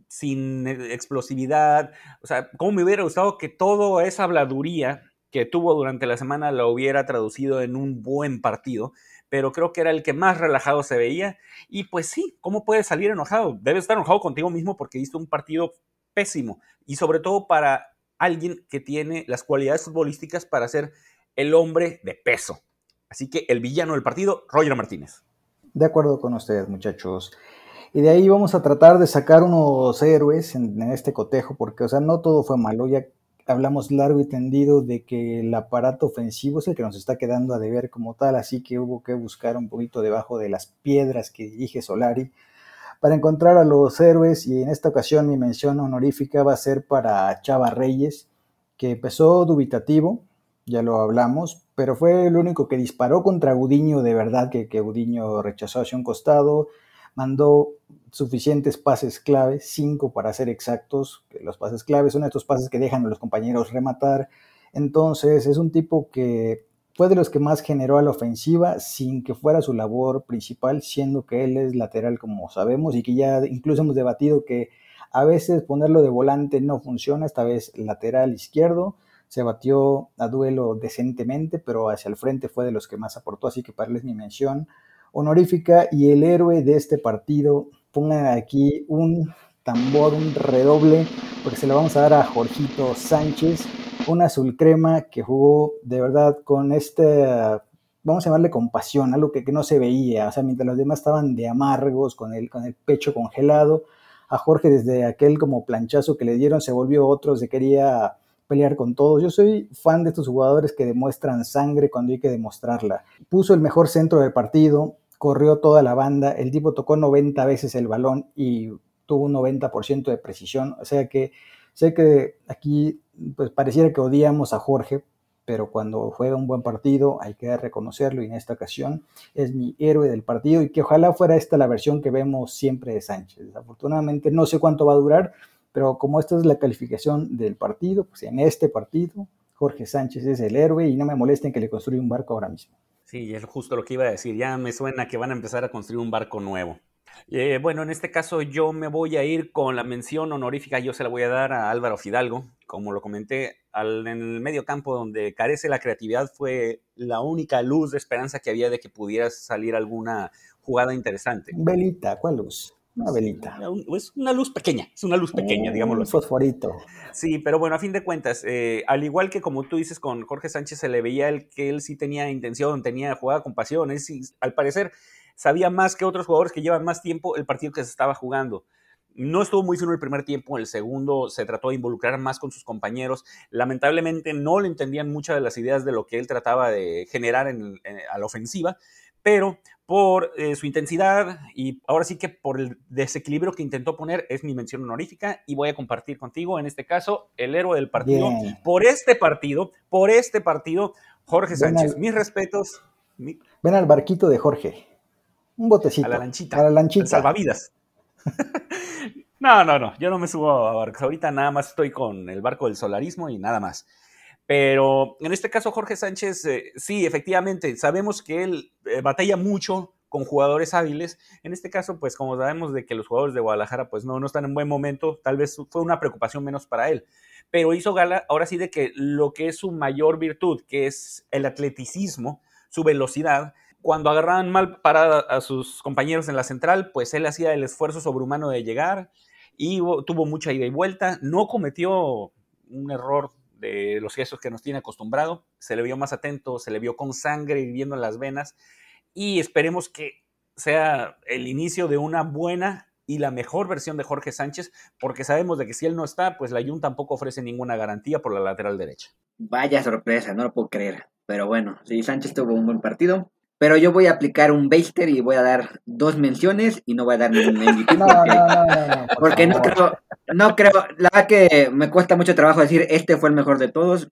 sin e, explosividad. O sea, ¿cómo me hubiera gustado que toda esa habladuría que tuvo durante la semana lo hubiera traducido en un buen partido? Pero creo que era el que más relajado se veía. Y pues sí, ¿cómo puedes salir enojado? Debes estar enojado contigo mismo porque diste un partido pésimo. Y sobre todo para alguien que tiene las cualidades futbolísticas para ser el hombre de peso. Así que el villano del partido, Roger Martínez. De acuerdo con ustedes, muchachos. Y de ahí vamos a tratar de sacar unos héroes en, este cotejo, porque, o sea, no todo fue malo. Ya hablamos largo y tendido de que el aparato ofensivo es el que nos está quedando a deber como tal, así que hubo que buscar un poquito debajo de las piedras que dirige Solari para encontrar a los héroes. Y en esta ocasión mi mención honorífica va a ser para Chava Reyes, que empezó dubitativo, ya lo hablamos, pero fue el único que disparó contra Gudiño de verdad, que, que Gudiño rechazó hacia un costado mandó suficientes pases claves, cinco para ser exactos, los pases claves son estos pases que dejan a los compañeros rematar. Entonces es un tipo que fue de los que más generó a la ofensiva sin que fuera su labor principal, siendo que él es lateral como sabemos y que ya incluso hemos debatido que a veces ponerlo de volante no funciona, esta vez lateral izquierdo. Se batió a duelo decentemente, pero hacia el frente fue de los que más aportó, así que para él es mi mención honorífica y el héroe de este partido. Pongan aquí un tambor, un redoble, porque se lo vamos a dar a Jorgito Sánchez, un azul crema que jugó de verdad con este, vamos a llamarle compasión, algo que, que, no se veía, o sea, mientras los demás estaban de amargos, con el, con el pecho congelado, a Jorge desde aquel como planchazo que le dieron se volvió otro, se quería pelear con todos. Yo soy fan de estos jugadores que demuestran sangre cuando hay que demostrarla. Puso el mejor centro del partido, corrió toda la banda, el tipo tocó 90 veces el balón y tuvo un 90% de precisión. O sea que sé que aquí pues pareciera que odiamos a Jorge, pero cuando juega un buen partido hay que reconocerlo y en esta ocasión es mi héroe del partido y que ojalá fuera esta la versión que vemos siempre de Sánchez. Desafortunadamente no sé cuánto va a durar, pero como esta es la calificación del partido, pues en este partido Jorge Sánchez es el héroe y no me molesten que le construya un barco ahora mismo. Sí, es justo lo que iba a decir. Ya me suena que van a empezar a construir un barco nuevo. Eh, bueno, en este caso yo me voy a ir con la mención honorífica, yo se la voy a dar a Álvaro Fidalgo, como lo comenté, al, en el medio campo donde carece la creatividad fue la única luz de esperanza que había de que pudiera salir alguna jugada interesante. Velita, ¿cuál luz? Una velita. Es una luz pequeña, es una luz pequeña, digámoslo así. fosforito. Sí, pero bueno, a fin de cuentas, eh, al igual que como tú dices con Jorge Sánchez, se le veía el que él sí tenía intención, tenía jugada con pasión, al parecer sabía más que otros jugadores que llevan más tiempo el partido que se estaba jugando. no estuvo muy fino el primer tiempo, en el segundo se trató de involucrar más con sus compañeros. Lamentablemente no le entendían muchas de las ideas de lo que él trataba de generar en, a la ofensiva, pero por eh, su intensidad y ahora sí que por el desequilibrio que intentó poner es mi mención honorífica y voy a compartir contigo en este caso el héroe del partido por este partido, por este partido, Jorge Sánchez. Mis respetos. Ven al barquito de Jorge. Un botecito. A la lanchita. A la lanchita. salvavidas. no, no, no. Yo no me subo a barcos. Ahorita nada más estoy con el barco del solarismo y nada más. Pero en este caso, Jorge Sánchez, eh, sí, efectivamente, sabemos que él eh, batalla mucho con jugadores hábiles. En este caso, pues como sabemos de que los jugadores de Guadalajara pues no, no están en buen momento, tal vez fue una preocupación menos para él. Pero hizo gala ahora sí de que lo que es su mayor virtud, que es el atleticismo, su velocidad, cuando agarraban mal parada a sus compañeros en la central, pues él hacía el esfuerzo sobrehumano de llegar y tuvo mucha ida y vuelta, no cometió un error de los gestos que nos tiene acostumbrado, se le vio más atento, se le vio con sangre hirviendo en las venas y esperemos que sea el inicio de una buena y la mejor versión de Jorge Sánchez, porque sabemos de que si él no está, pues la Jun tampoco ofrece ninguna garantía por la lateral derecha. Vaya sorpresa, no lo puedo creer. Pero bueno, sí, Sánchez tuvo un buen partido. Pero yo voy a aplicar un Baster y voy a dar dos menciones y no voy a dar ningún MVP. No, porque, no, no, porque no creo, no creo, la verdad que me cuesta mucho trabajo decir este fue el mejor de todos,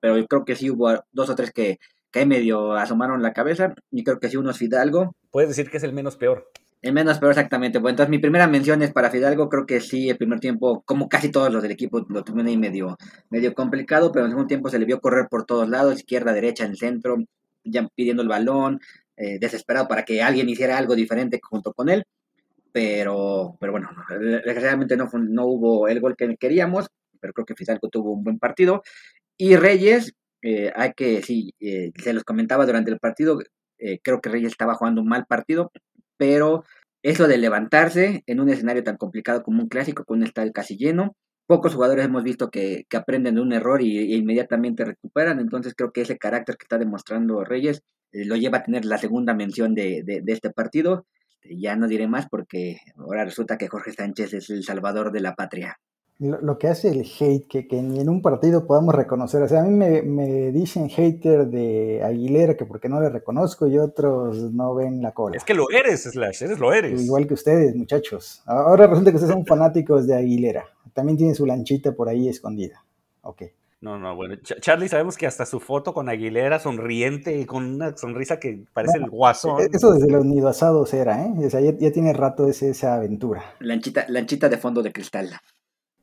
pero yo creo que sí hubo dos o tres que, que medio asomaron la cabeza y creo que sí uno es Fidalgo. Puedes decir que es el menos peor. El menos peor, exactamente. Bueno, entonces mi primera mención es para Fidalgo. Creo que sí, el primer tiempo, como casi todos los del equipo, lo tuvieron ahí medio, medio complicado, pero en el segundo tiempo se le vio correr por todos lados, izquierda, derecha, en el centro, ya pidiendo el balón, eh, desesperado para que alguien hiciera algo diferente junto con él. Pero, pero bueno, desgraciadamente no, no hubo el gol que queríamos, pero creo que Fidalgo tuvo un buen partido. Y Reyes, eh, hay que, sí, eh, se los comentaba durante el partido, creo que Reyes estaba jugando un mal partido, pero eso de levantarse en un escenario tan complicado como un clásico, con un estadio casi lleno, pocos jugadores hemos visto que, aprenden de un error y, inmediatamente recuperan, entonces creo que ese carácter que está demostrando Reyes eh, lo lleva a tener la segunda mención de, de, de este partido. Ya no diré más porque ahora resulta que Jorge Sánchez es el salvador de la patria lo, que hace el hate, que, que, ni en un partido podamos reconocer. O sea, a mí me, me, dicen hater de Aguilera que porque no le reconozco y otros no ven la cola. Es que lo eres, Slash, eres lo eres. Igual que ustedes, muchachos. Ahora resulta que ustedes son fanáticos de Aguilera. También tiene su lanchita por ahí escondida. Ok. No, no, bueno, Charlie sabemos que hasta su foto con Aguilera sonriente y con una sonrisa que parece el guasón. E-, eso desde los nido asados era, ¿eh? O sea, ya, tiene rato ese, esa aventura. Lanchita, lanchita de fondo de cristal.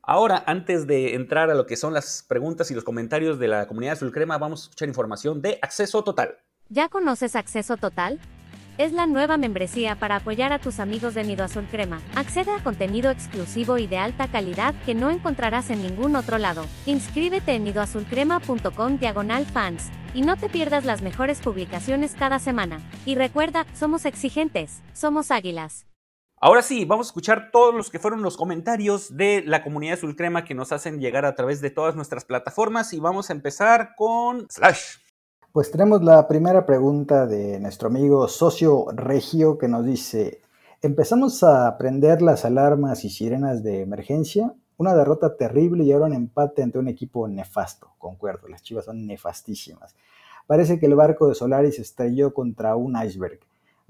Ahora, antes de entrar a lo que son las preguntas y los comentarios de la comunidad Azul Crema, vamos a escuchar información de Acceso Total. ¿Ya conoces Acceso Total? Es la nueva membresía para apoyar a tus amigos de Nido Azul Crema. Accede a contenido exclusivo y de alta calidad que no encontrarás en ningún otro lado. Inscríbete en nidoazulcrema.com diagonal fans y no te pierdas las mejores publicaciones cada semana. Y recuerda, somos exigentes, somos águilas. Ahora sí, vamos a escuchar todos los que fueron los comentarios de la comunidad Azul Crema que nos hacen llegar a través de todas nuestras plataformas y vamos a empezar con Slash. Pues tenemos la primera pregunta de nuestro amigo Socio Regio que nos dice, empezamos a prender las alarmas y sirenas de emergencia, una derrota terrible y ahora un empate ante un equipo nefasto, concuerdo, las chivas son nefastísimas. Parece que el barco de Solaris estrelló contra un iceberg.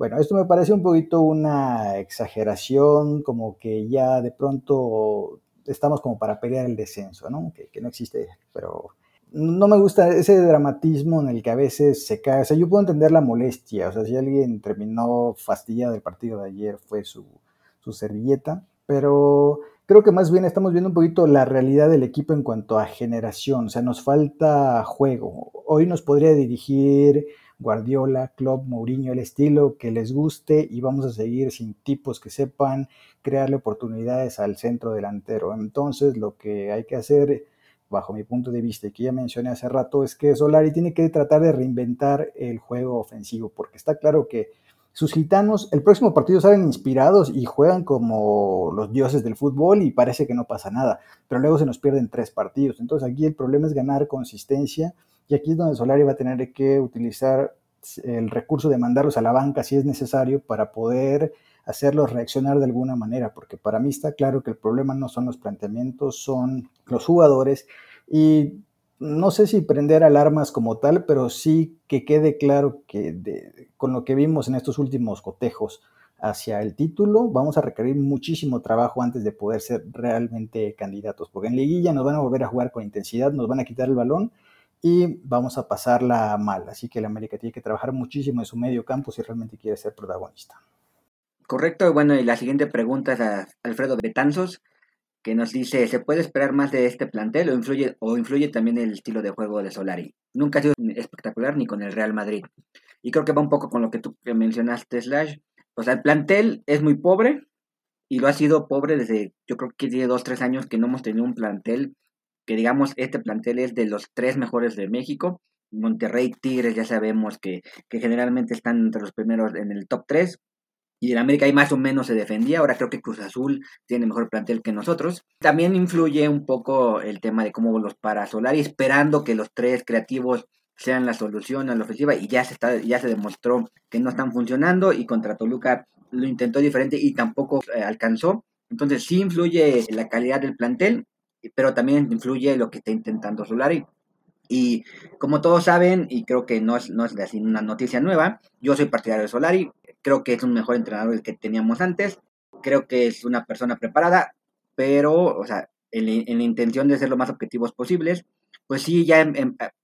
Bueno, esto me parece un poquito una exageración, como que ya de pronto estamos como para pelear el descenso, ¿no? Que, no existe, pero no me gusta ese dramatismo en el que a veces se cae. O sea, yo puedo entender la molestia, o sea, si alguien terminó fastidiado del partido de ayer fue su, su servilleta, pero creo que más bien estamos viendo un poquito la realidad del equipo en cuanto a generación, o sea, nos falta juego. Hoy nos podría dirigir Guardiola, Klopp, Mourinho, el estilo que les guste y vamos a seguir sin tipos que sepan crearle oportunidades al centro delantero. Entonces lo que hay que hacer, bajo mi punto de vista y que ya mencioné hace rato, es que Solari tiene que tratar de reinventar el juego ofensivo, porque está claro que sus gitanos el próximo partido salen inspirados y juegan como los dioses del fútbol y parece que no pasa nada, pero luego se nos pierden tres partidos. Entonces aquí el problema es ganar consistencia y aquí es donde Solari va a tener que utilizar el recurso de mandarlos a la banca si es necesario para poder hacerlos reaccionar de alguna manera, porque para mí está claro que el problema no son los planteamientos, son los jugadores. Y no sé si prender alarmas como tal, pero sí que quede claro que con lo que vimos en estos últimos cotejos hacia el título, vamos a requerir muchísimo trabajo antes de poder ser realmente candidatos, porque en liguilla nos van a volver a jugar con intensidad, nos van a quitar el balón y vamos a pasarla mal. Así que el América tiene que trabajar muchísimo en su medio campo si realmente quiere ser protagonista. Correcto, bueno, y la siguiente pregunta es a Alfredo Betanzos, que nos dice, ¿se puede esperar más de este plantel o influye, o influye también el estilo de juego de Solari? Nunca ha sido espectacular ni con el Real Madrid. Y creo que va un poco con lo que tú mencionaste, Slash. O sea, el plantel es muy pobre y lo ha sido pobre desde, yo creo que tiene dos, tres años que no hemos tenido un plantel que digamos este plantel es de los tres mejores de México. Monterrey, Tigres, ya sabemos que, que generalmente están entre los primeros en el top 3. Y en América ahí más o menos se defendía. Ahora creo que Cruz Azul tiene mejor plantel que nosotros. También influye un poco el tema de cómo los para Solari, esperando que los tres creativos sean la solución a la ofensiva. Y ya se, está, ya se demostró que no están funcionando. Y contra Toluca lo intentó diferente y tampoco eh, alcanzó. Entonces sí influye la calidad del plantel pero también influye lo que está intentando Solari. Y como todos saben, y creo que no es, no es así una noticia nueva, yo soy partidario de Solari, creo que es un mejor entrenador del que teníamos antes, creo que es una persona preparada, pero, o sea, en, la intención de ser lo más objetivos posibles, pues sí, ya,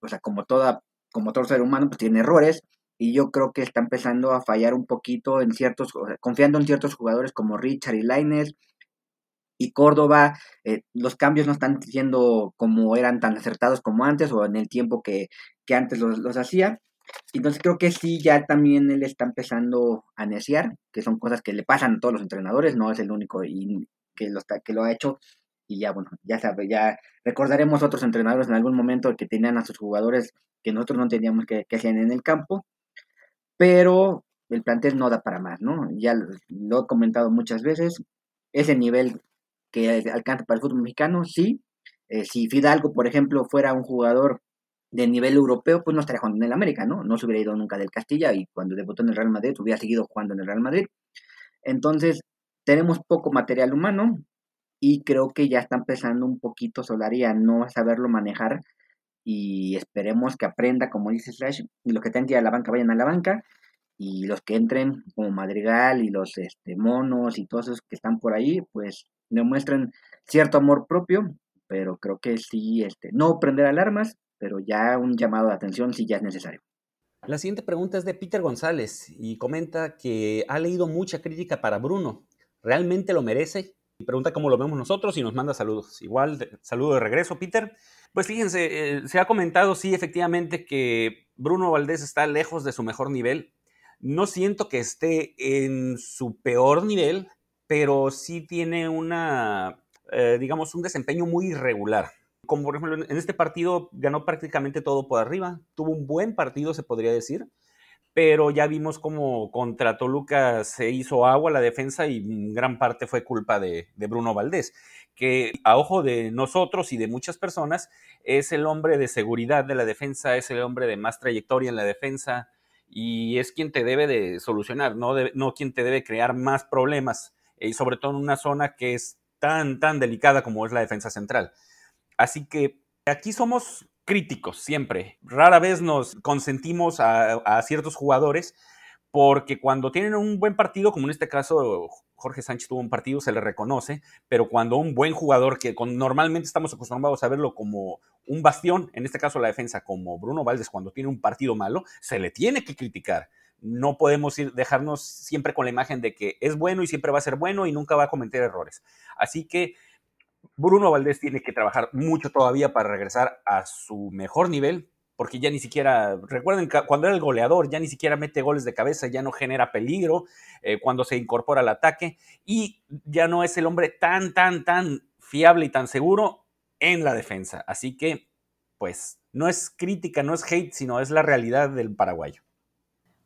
o sea, como, toda, como todo ser humano, pues tiene errores, y yo creo que está empezando a fallar un poquito en ciertos, confiando en ciertos jugadores como Richard y Laines, y Córdoba, eh, los cambios no están siendo como eran tan acertados como antes o en el tiempo que, antes los, los, hacía. Entonces creo que sí, ya también él está empezando a neciar, que son cosas que le pasan a todos los entrenadores, no es el único y que, lo, que lo ha hecho. Y ya, bueno, ya sabe, ya recordaremos otros entrenadores en algún momento que tenían a sus jugadores que nosotros no teníamos que, que hacían en el campo, pero el plantel no da para más, ¿no? Ya lo he comentado muchas veces, ese nivel que alcanza para el fútbol mexicano, sí. Eh, si Fidalgo, por ejemplo, fuera un jugador de nivel europeo, pues no estaría jugando en el América, ¿no? No se hubiera ido nunca del Castilla y cuando debutó en el Real Madrid hubiera seguido jugando en el Real Madrid. Entonces, tenemos poco material humano y creo que ya está empezando un poquito Solari a no saberlo manejar y esperemos que aprenda, como dice Slash, y los que tengan que ir la banca vayan a la banca y los que entren como Madrigal y los este, monos y todos esos que están por ahí, pues demuestran cierto amor propio, pero creo que sí, este, no prender alarmas, pero ya un llamado de atención si ya es necesario. La siguiente pregunta es de Peter González y comenta que ha leído mucha crítica para Bruno. ¿Realmente lo merece? Y pregunta cómo lo vemos nosotros y nos manda saludos. Igual, saludo de regreso, Peter. Pues fíjense, eh, se ha comentado, sí, efectivamente, que Bruno Valdés está lejos de su mejor nivel. No siento que esté en su peor nivel, pero sí tiene una, eh, digamos, un desempeño muy irregular. Como por ejemplo, en este partido ganó prácticamente todo por arriba, tuvo un buen partido, se podría decir, pero ya vimos como contra Toluca se hizo agua la defensa y gran parte fue culpa de, Bruno Valdés, que a ojo de nosotros y de muchas personas es el hombre de seguridad de la defensa, es el hombre de más trayectoria en la defensa y es quien te debe de solucionar, no, no quien te debe crear más problemas y sobre todo en una zona que es tan, tan delicada como es la defensa central. Así que aquí somos críticos siempre. Rara vez nos consentimos a, ciertos jugadores porque cuando tienen un buen partido, como en este caso Jorge Sánchez tuvo un partido, se le reconoce, pero cuando un buen jugador, que normalmente estamos acostumbrados a verlo como un bastión, en este caso la defensa, como Bruno Valdés, cuando tiene un partido malo, se le tiene que criticar no podemos ir, dejarnos siempre con la imagen de que es bueno y siempre va a ser bueno y nunca va a cometer errores. Así que Bruno Valdés tiene que trabajar mucho todavía para regresar a su mejor nivel, porque ya ni siquiera, recuerden cuando era el goleador, ya ni siquiera mete goles de cabeza, ya no genera peligro eh, cuando se incorpora al ataque y ya no es el hombre tan, tan, tan fiable y tan seguro en la defensa. Así que, pues, no es crítica, no es hate, sino es la realidad del paraguayo.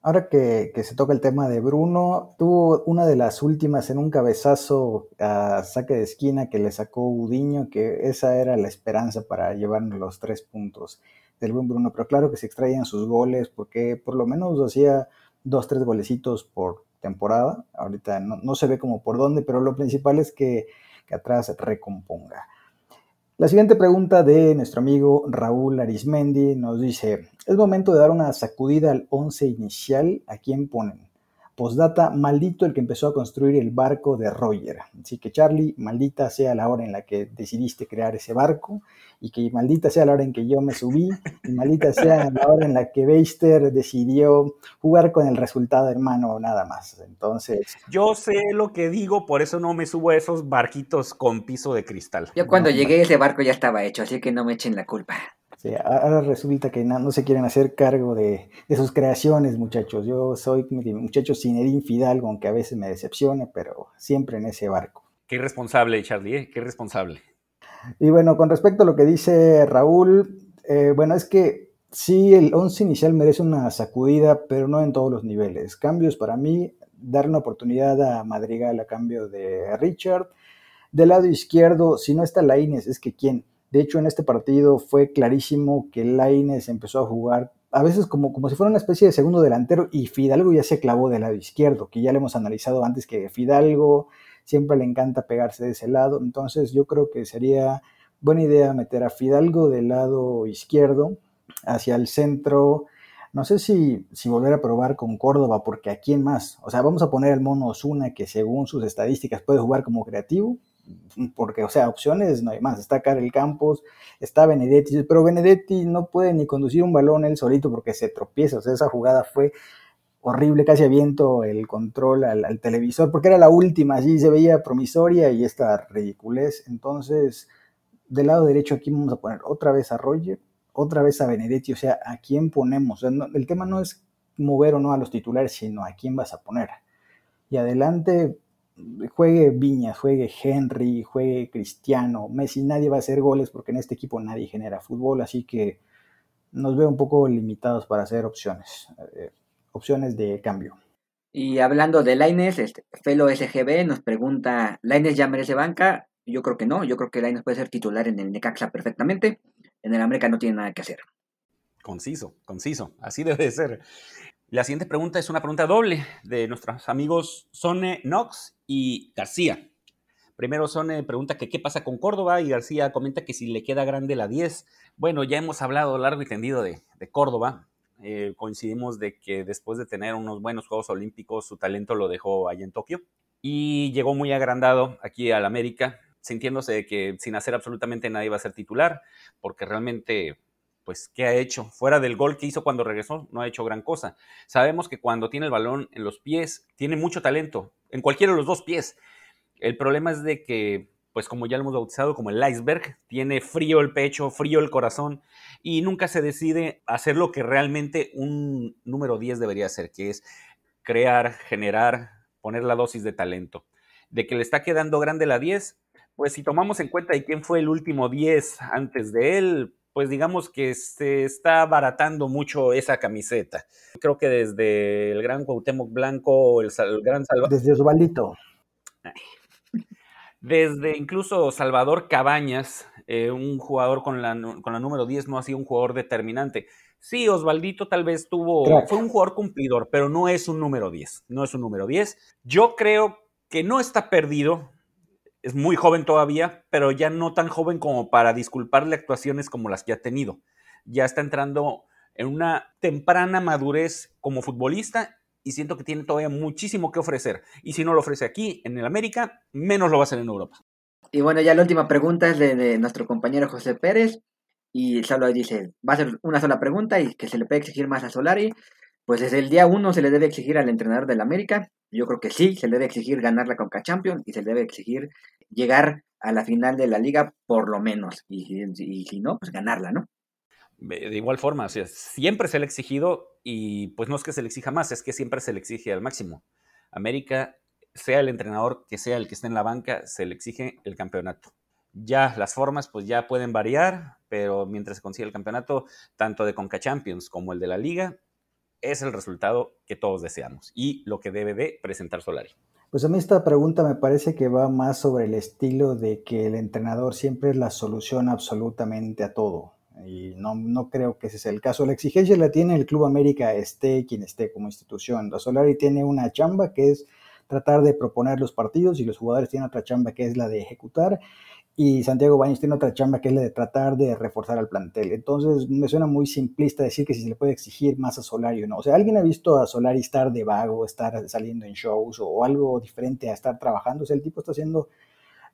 Ahora que, se toca el tema de Bruno, tuvo una de las últimas en un cabezazo a saque de esquina que le sacó Udiño, que esa era la esperanza para llevarnos los tres puntos del buen Bruno. Pero claro que se extraían sus goles, porque por lo menos hacía dos, tres golecitos por, temporada. Ahorita no, se ve como por dónde, pero lo principal es que, que atrás recomponga. La siguiente pregunta de nuestro amigo Raúl Arismendi nos dice, es momento de dar una sacudida al 11 inicial, ¿a quién ponen? Postdata, maldito el que empezó a construir el barco de Roger. Así que Charlie, maldita sea la hora en la que decidiste crear ese barco y que maldita sea la hora en que yo me subí y maldita sea la hora en la que Beister decidió jugar con el resultado hermano nada más. Entonces... Yo sé lo que digo, por eso no me subo a esos barquitos con piso de cristal. Yo cuando llegué ese barco ya estaba hecho, así que no me echen la culpa ahora resulta que no, se quieren hacer cargo de, sus creaciones, muchachos. Yo soy muchacho sin Fidalgo, aunque a veces me decepcione, pero siempre en ese barco. Qué irresponsable, Charlie, ¿eh? qué irresponsable. Y bueno, con respecto a lo que dice Raúl, eh, bueno, es que sí, el 11 inicial merece una sacudida, pero no en todos los niveles. Cambios para mí, dar una oportunidad a Madrigal a cambio de Richard. Del lado izquierdo, si no está Laines, es que quién. De hecho, en este partido fue clarísimo que Laines empezó a jugar a veces como, como si fuera una especie de segundo delantero y Fidalgo ya se clavó del lado izquierdo, que ya le hemos analizado antes que Fidalgo siempre le encanta pegarse de ese lado. Entonces yo creo que sería buena idea meter a Fidalgo del lado izquierdo hacia el centro. No sé si, si volver a probar con Córdoba, porque a quién más. O sea, vamos a poner al mono Osuna, que según sus estadísticas puede jugar como creativo, porque, o sea, opciones no hay más. Está Karel Campos, está Benedetti, pero Benedetti no puede ni conducir un balón él solito porque se tropieza. O sea, esa jugada fue horrible, casi aviento el control al, televisor, porque era la última, allí se veía promisoria y esta ridiculez. Entonces, del lado derecho aquí vamos a poner otra vez a Roger, otra vez a Benedetti, o sea, ¿a quién ponemos? el tema no es mover o no a los titulares, sino a quién vas a poner. Y adelante, juegue Viñas, juegue Henry, juegue Cristiano, Messi, nadie va a hacer goles porque en este equipo nadie genera fútbol, así que nos veo un poco limitados para hacer opciones, eh, opciones de cambio. Y hablando de Laines, este, Felo SGB nos pregunta, ¿Laines ya merece banca? Yo creo que no, yo creo que Laines puede ser titular en el Necaxa perfectamente, en el América no tiene nada que hacer. Conciso, conciso, así debe de ser. La siguiente pregunta es una pregunta doble de nuestros amigos Sone Knox y García. Primero Sone pregunta que qué pasa con Córdoba y García comenta que si le queda grande la 10. Bueno, ya hemos hablado largo y tendido de, Córdoba. Eh, coincidimos de que después de tener unos buenos Juegos Olímpicos, su talento lo dejó allá en Tokio y llegó muy agrandado aquí al América, sintiéndose que sin hacer absolutamente nada iba a ser titular, porque realmente pues, ¿qué ha hecho? Fuera del gol que hizo cuando regresó, no ha hecho gran cosa. Sabemos que cuando tiene el balón en los pies, tiene mucho talento, en cualquiera de los dos pies. El problema es de que, pues como ya lo hemos bautizado como el iceberg, tiene frío el pecho, frío el corazón y nunca se decide hacer lo que realmente un número 10 debería hacer, que es crear, generar, poner la dosis de talento. De que le está quedando grande la 10, pues si tomamos en cuenta de quién fue el último 10 antes de él, pues digamos que se está abaratando mucho esa camiseta. Creo que desde el gran Cuauhtémoc Blanco, el, gran Salvador... Desde Osvaldito. Desde incluso Salvador Cabañas, eh, un jugador con la, con la número 10 no ha sido un jugador determinante. Sí, Osvaldito tal vez tuvo, fue un jugador cumplidor, pero no es un número 10, no es un número 10. Yo creo que no está perdido, es muy joven todavía, pero ya no tan joven como para disculparle actuaciones como las que ha tenido. Ya está entrando en una temprana madurez como futbolista y siento que tiene todavía muchísimo que ofrecer. Y si no lo ofrece aquí, en el América, menos lo va a hacer en Europa. Y bueno, ya la última pregunta es de, nuestro compañero José Pérez. Y solo dice, va a ser una sola pregunta y que se le puede exigir más a Solari. Pues desde el día uno se le debe exigir al entrenador del América. Yo creo que sí, se le debe exigir ganar la Conca Champions y se le debe exigir llegar a la final de la liga por lo menos. Y, si no, pues ganarla, ¿no? De igual forma, siempre se le ha exigido y pues no es que se le exija más, es que siempre se le exige al máximo. América, sea el entrenador que sea el que esté en la banca, se le exige el campeonato. Ya las formas pues ya pueden variar, pero mientras se consigue el campeonato, tanto de Conca Champions como el de la liga, es el resultado que todos deseamos y lo que debe de presentar Solari. Pues a mí esta pregunta me parece que va más sobre el estilo de que el entrenador siempre es la solución absolutamente a todo. Y no, no creo que ese sea el caso. La exigencia la tiene el Club América, esté quien esté como institución. La Solari tiene una chamba que es tratar de proponer los partidos y los jugadores tienen otra chamba que es la de ejecutar y Santiago Baños tiene otra chamba que es la de tratar de reforzar al plantel. Entonces me suena muy simplista decir que si se le puede exigir más a Solari o no. O sea, ¿alguien ha visto a Solari estar de vago, estar saliendo en shows o algo diferente a estar trabajando? O sea, el tipo está haciendo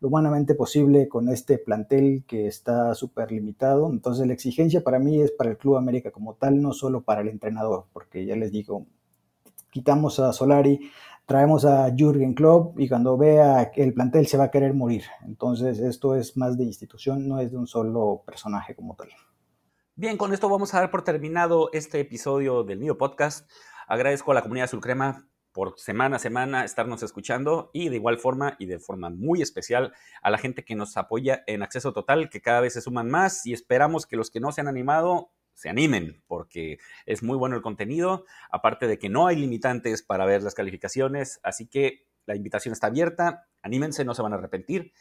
lo humanamente posible con este plantel que está súper limitado. Entonces la exigencia para mí es para el Club América como tal, no solo para el entrenador, porque ya les digo, quitamos a Solari, traemos a Jürgen Klopp y cuando vea el plantel se va a querer morir. Entonces esto es más de institución, no es de un solo personaje como tal. Bien, con esto vamos a dar por terminado este episodio del Nido Podcast. Agradezco a la comunidad Sulcrema por semana a semana estarnos escuchando y de igual forma y de forma muy especial a la gente que nos apoya en Acceso Total, que cada vez se suman más y esperamos que los que no se han animado se animen porque es muy bueno el contenido, aparte de que no hay limitantes para ver las calificaciones, así que la invitación está abierta, anímense, no se van a arrepentir.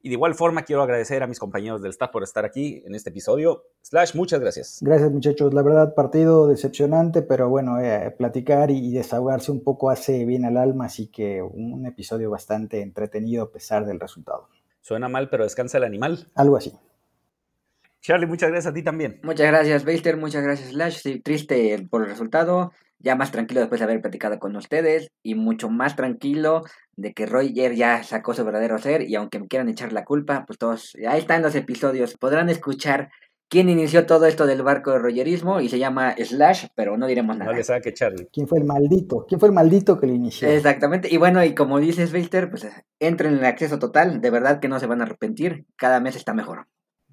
Y de igual forma quiero agradecer a mis compañeros del staff por estar aquí en este episodio. Slash, muchas gracias. Gracias muchachos. La verdad, partido decepcionante, pero bueno, eh, platicar y desahogarse un poco hace bien al alma, así que un episodio bastante entretenido a pesar del resultado. Suena mal, pero descansa el animal. Algo así. Charlie, muchas gracias a ti también. Muchas gracias, Baster. Muchas gracias, Slash. Sí, triste por el resultado ya más tranquilo después de haber platicado con ustedes y mucho más tranquilo de que Roger ya sacó su verdadero ser y aunque me quieran echar la culpa, pues todos, ahí están los episodios, podrán escuchar quién inició todo esto del barco de Rogerismo y se llama Slash, pero no diremos nada. No le saque Charlie. ¿Quién fue el maldito? ¿Quién fue el maldito que lo inició? Exactamente, y bueno, y como dices, Victor, pues entren en el acceso total, de verdad que no se van a arrepentir, cada mes está mejor.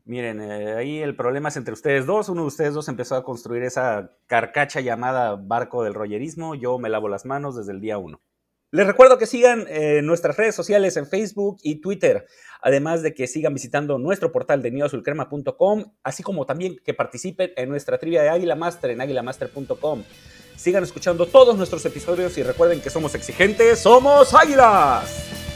Miren, eh, ahí el problema es entre ustedes dos. Uno de ustedes dos empezó a construir esa carcacha llamada barco del rollerismo. Yo me lavo las manos desde el día uno. Les recuerdo que sigan eh, nuestras redes sociales en Facebook y Twitter, además de que sigan visitando nuestro portal de neoazulcrema.com, así como también que participen en nuestra trivia de Águila Master en águilamaster.com. Sigan escuchando todos nuestros episodios y recuerden que somos exigentes, somos águilas.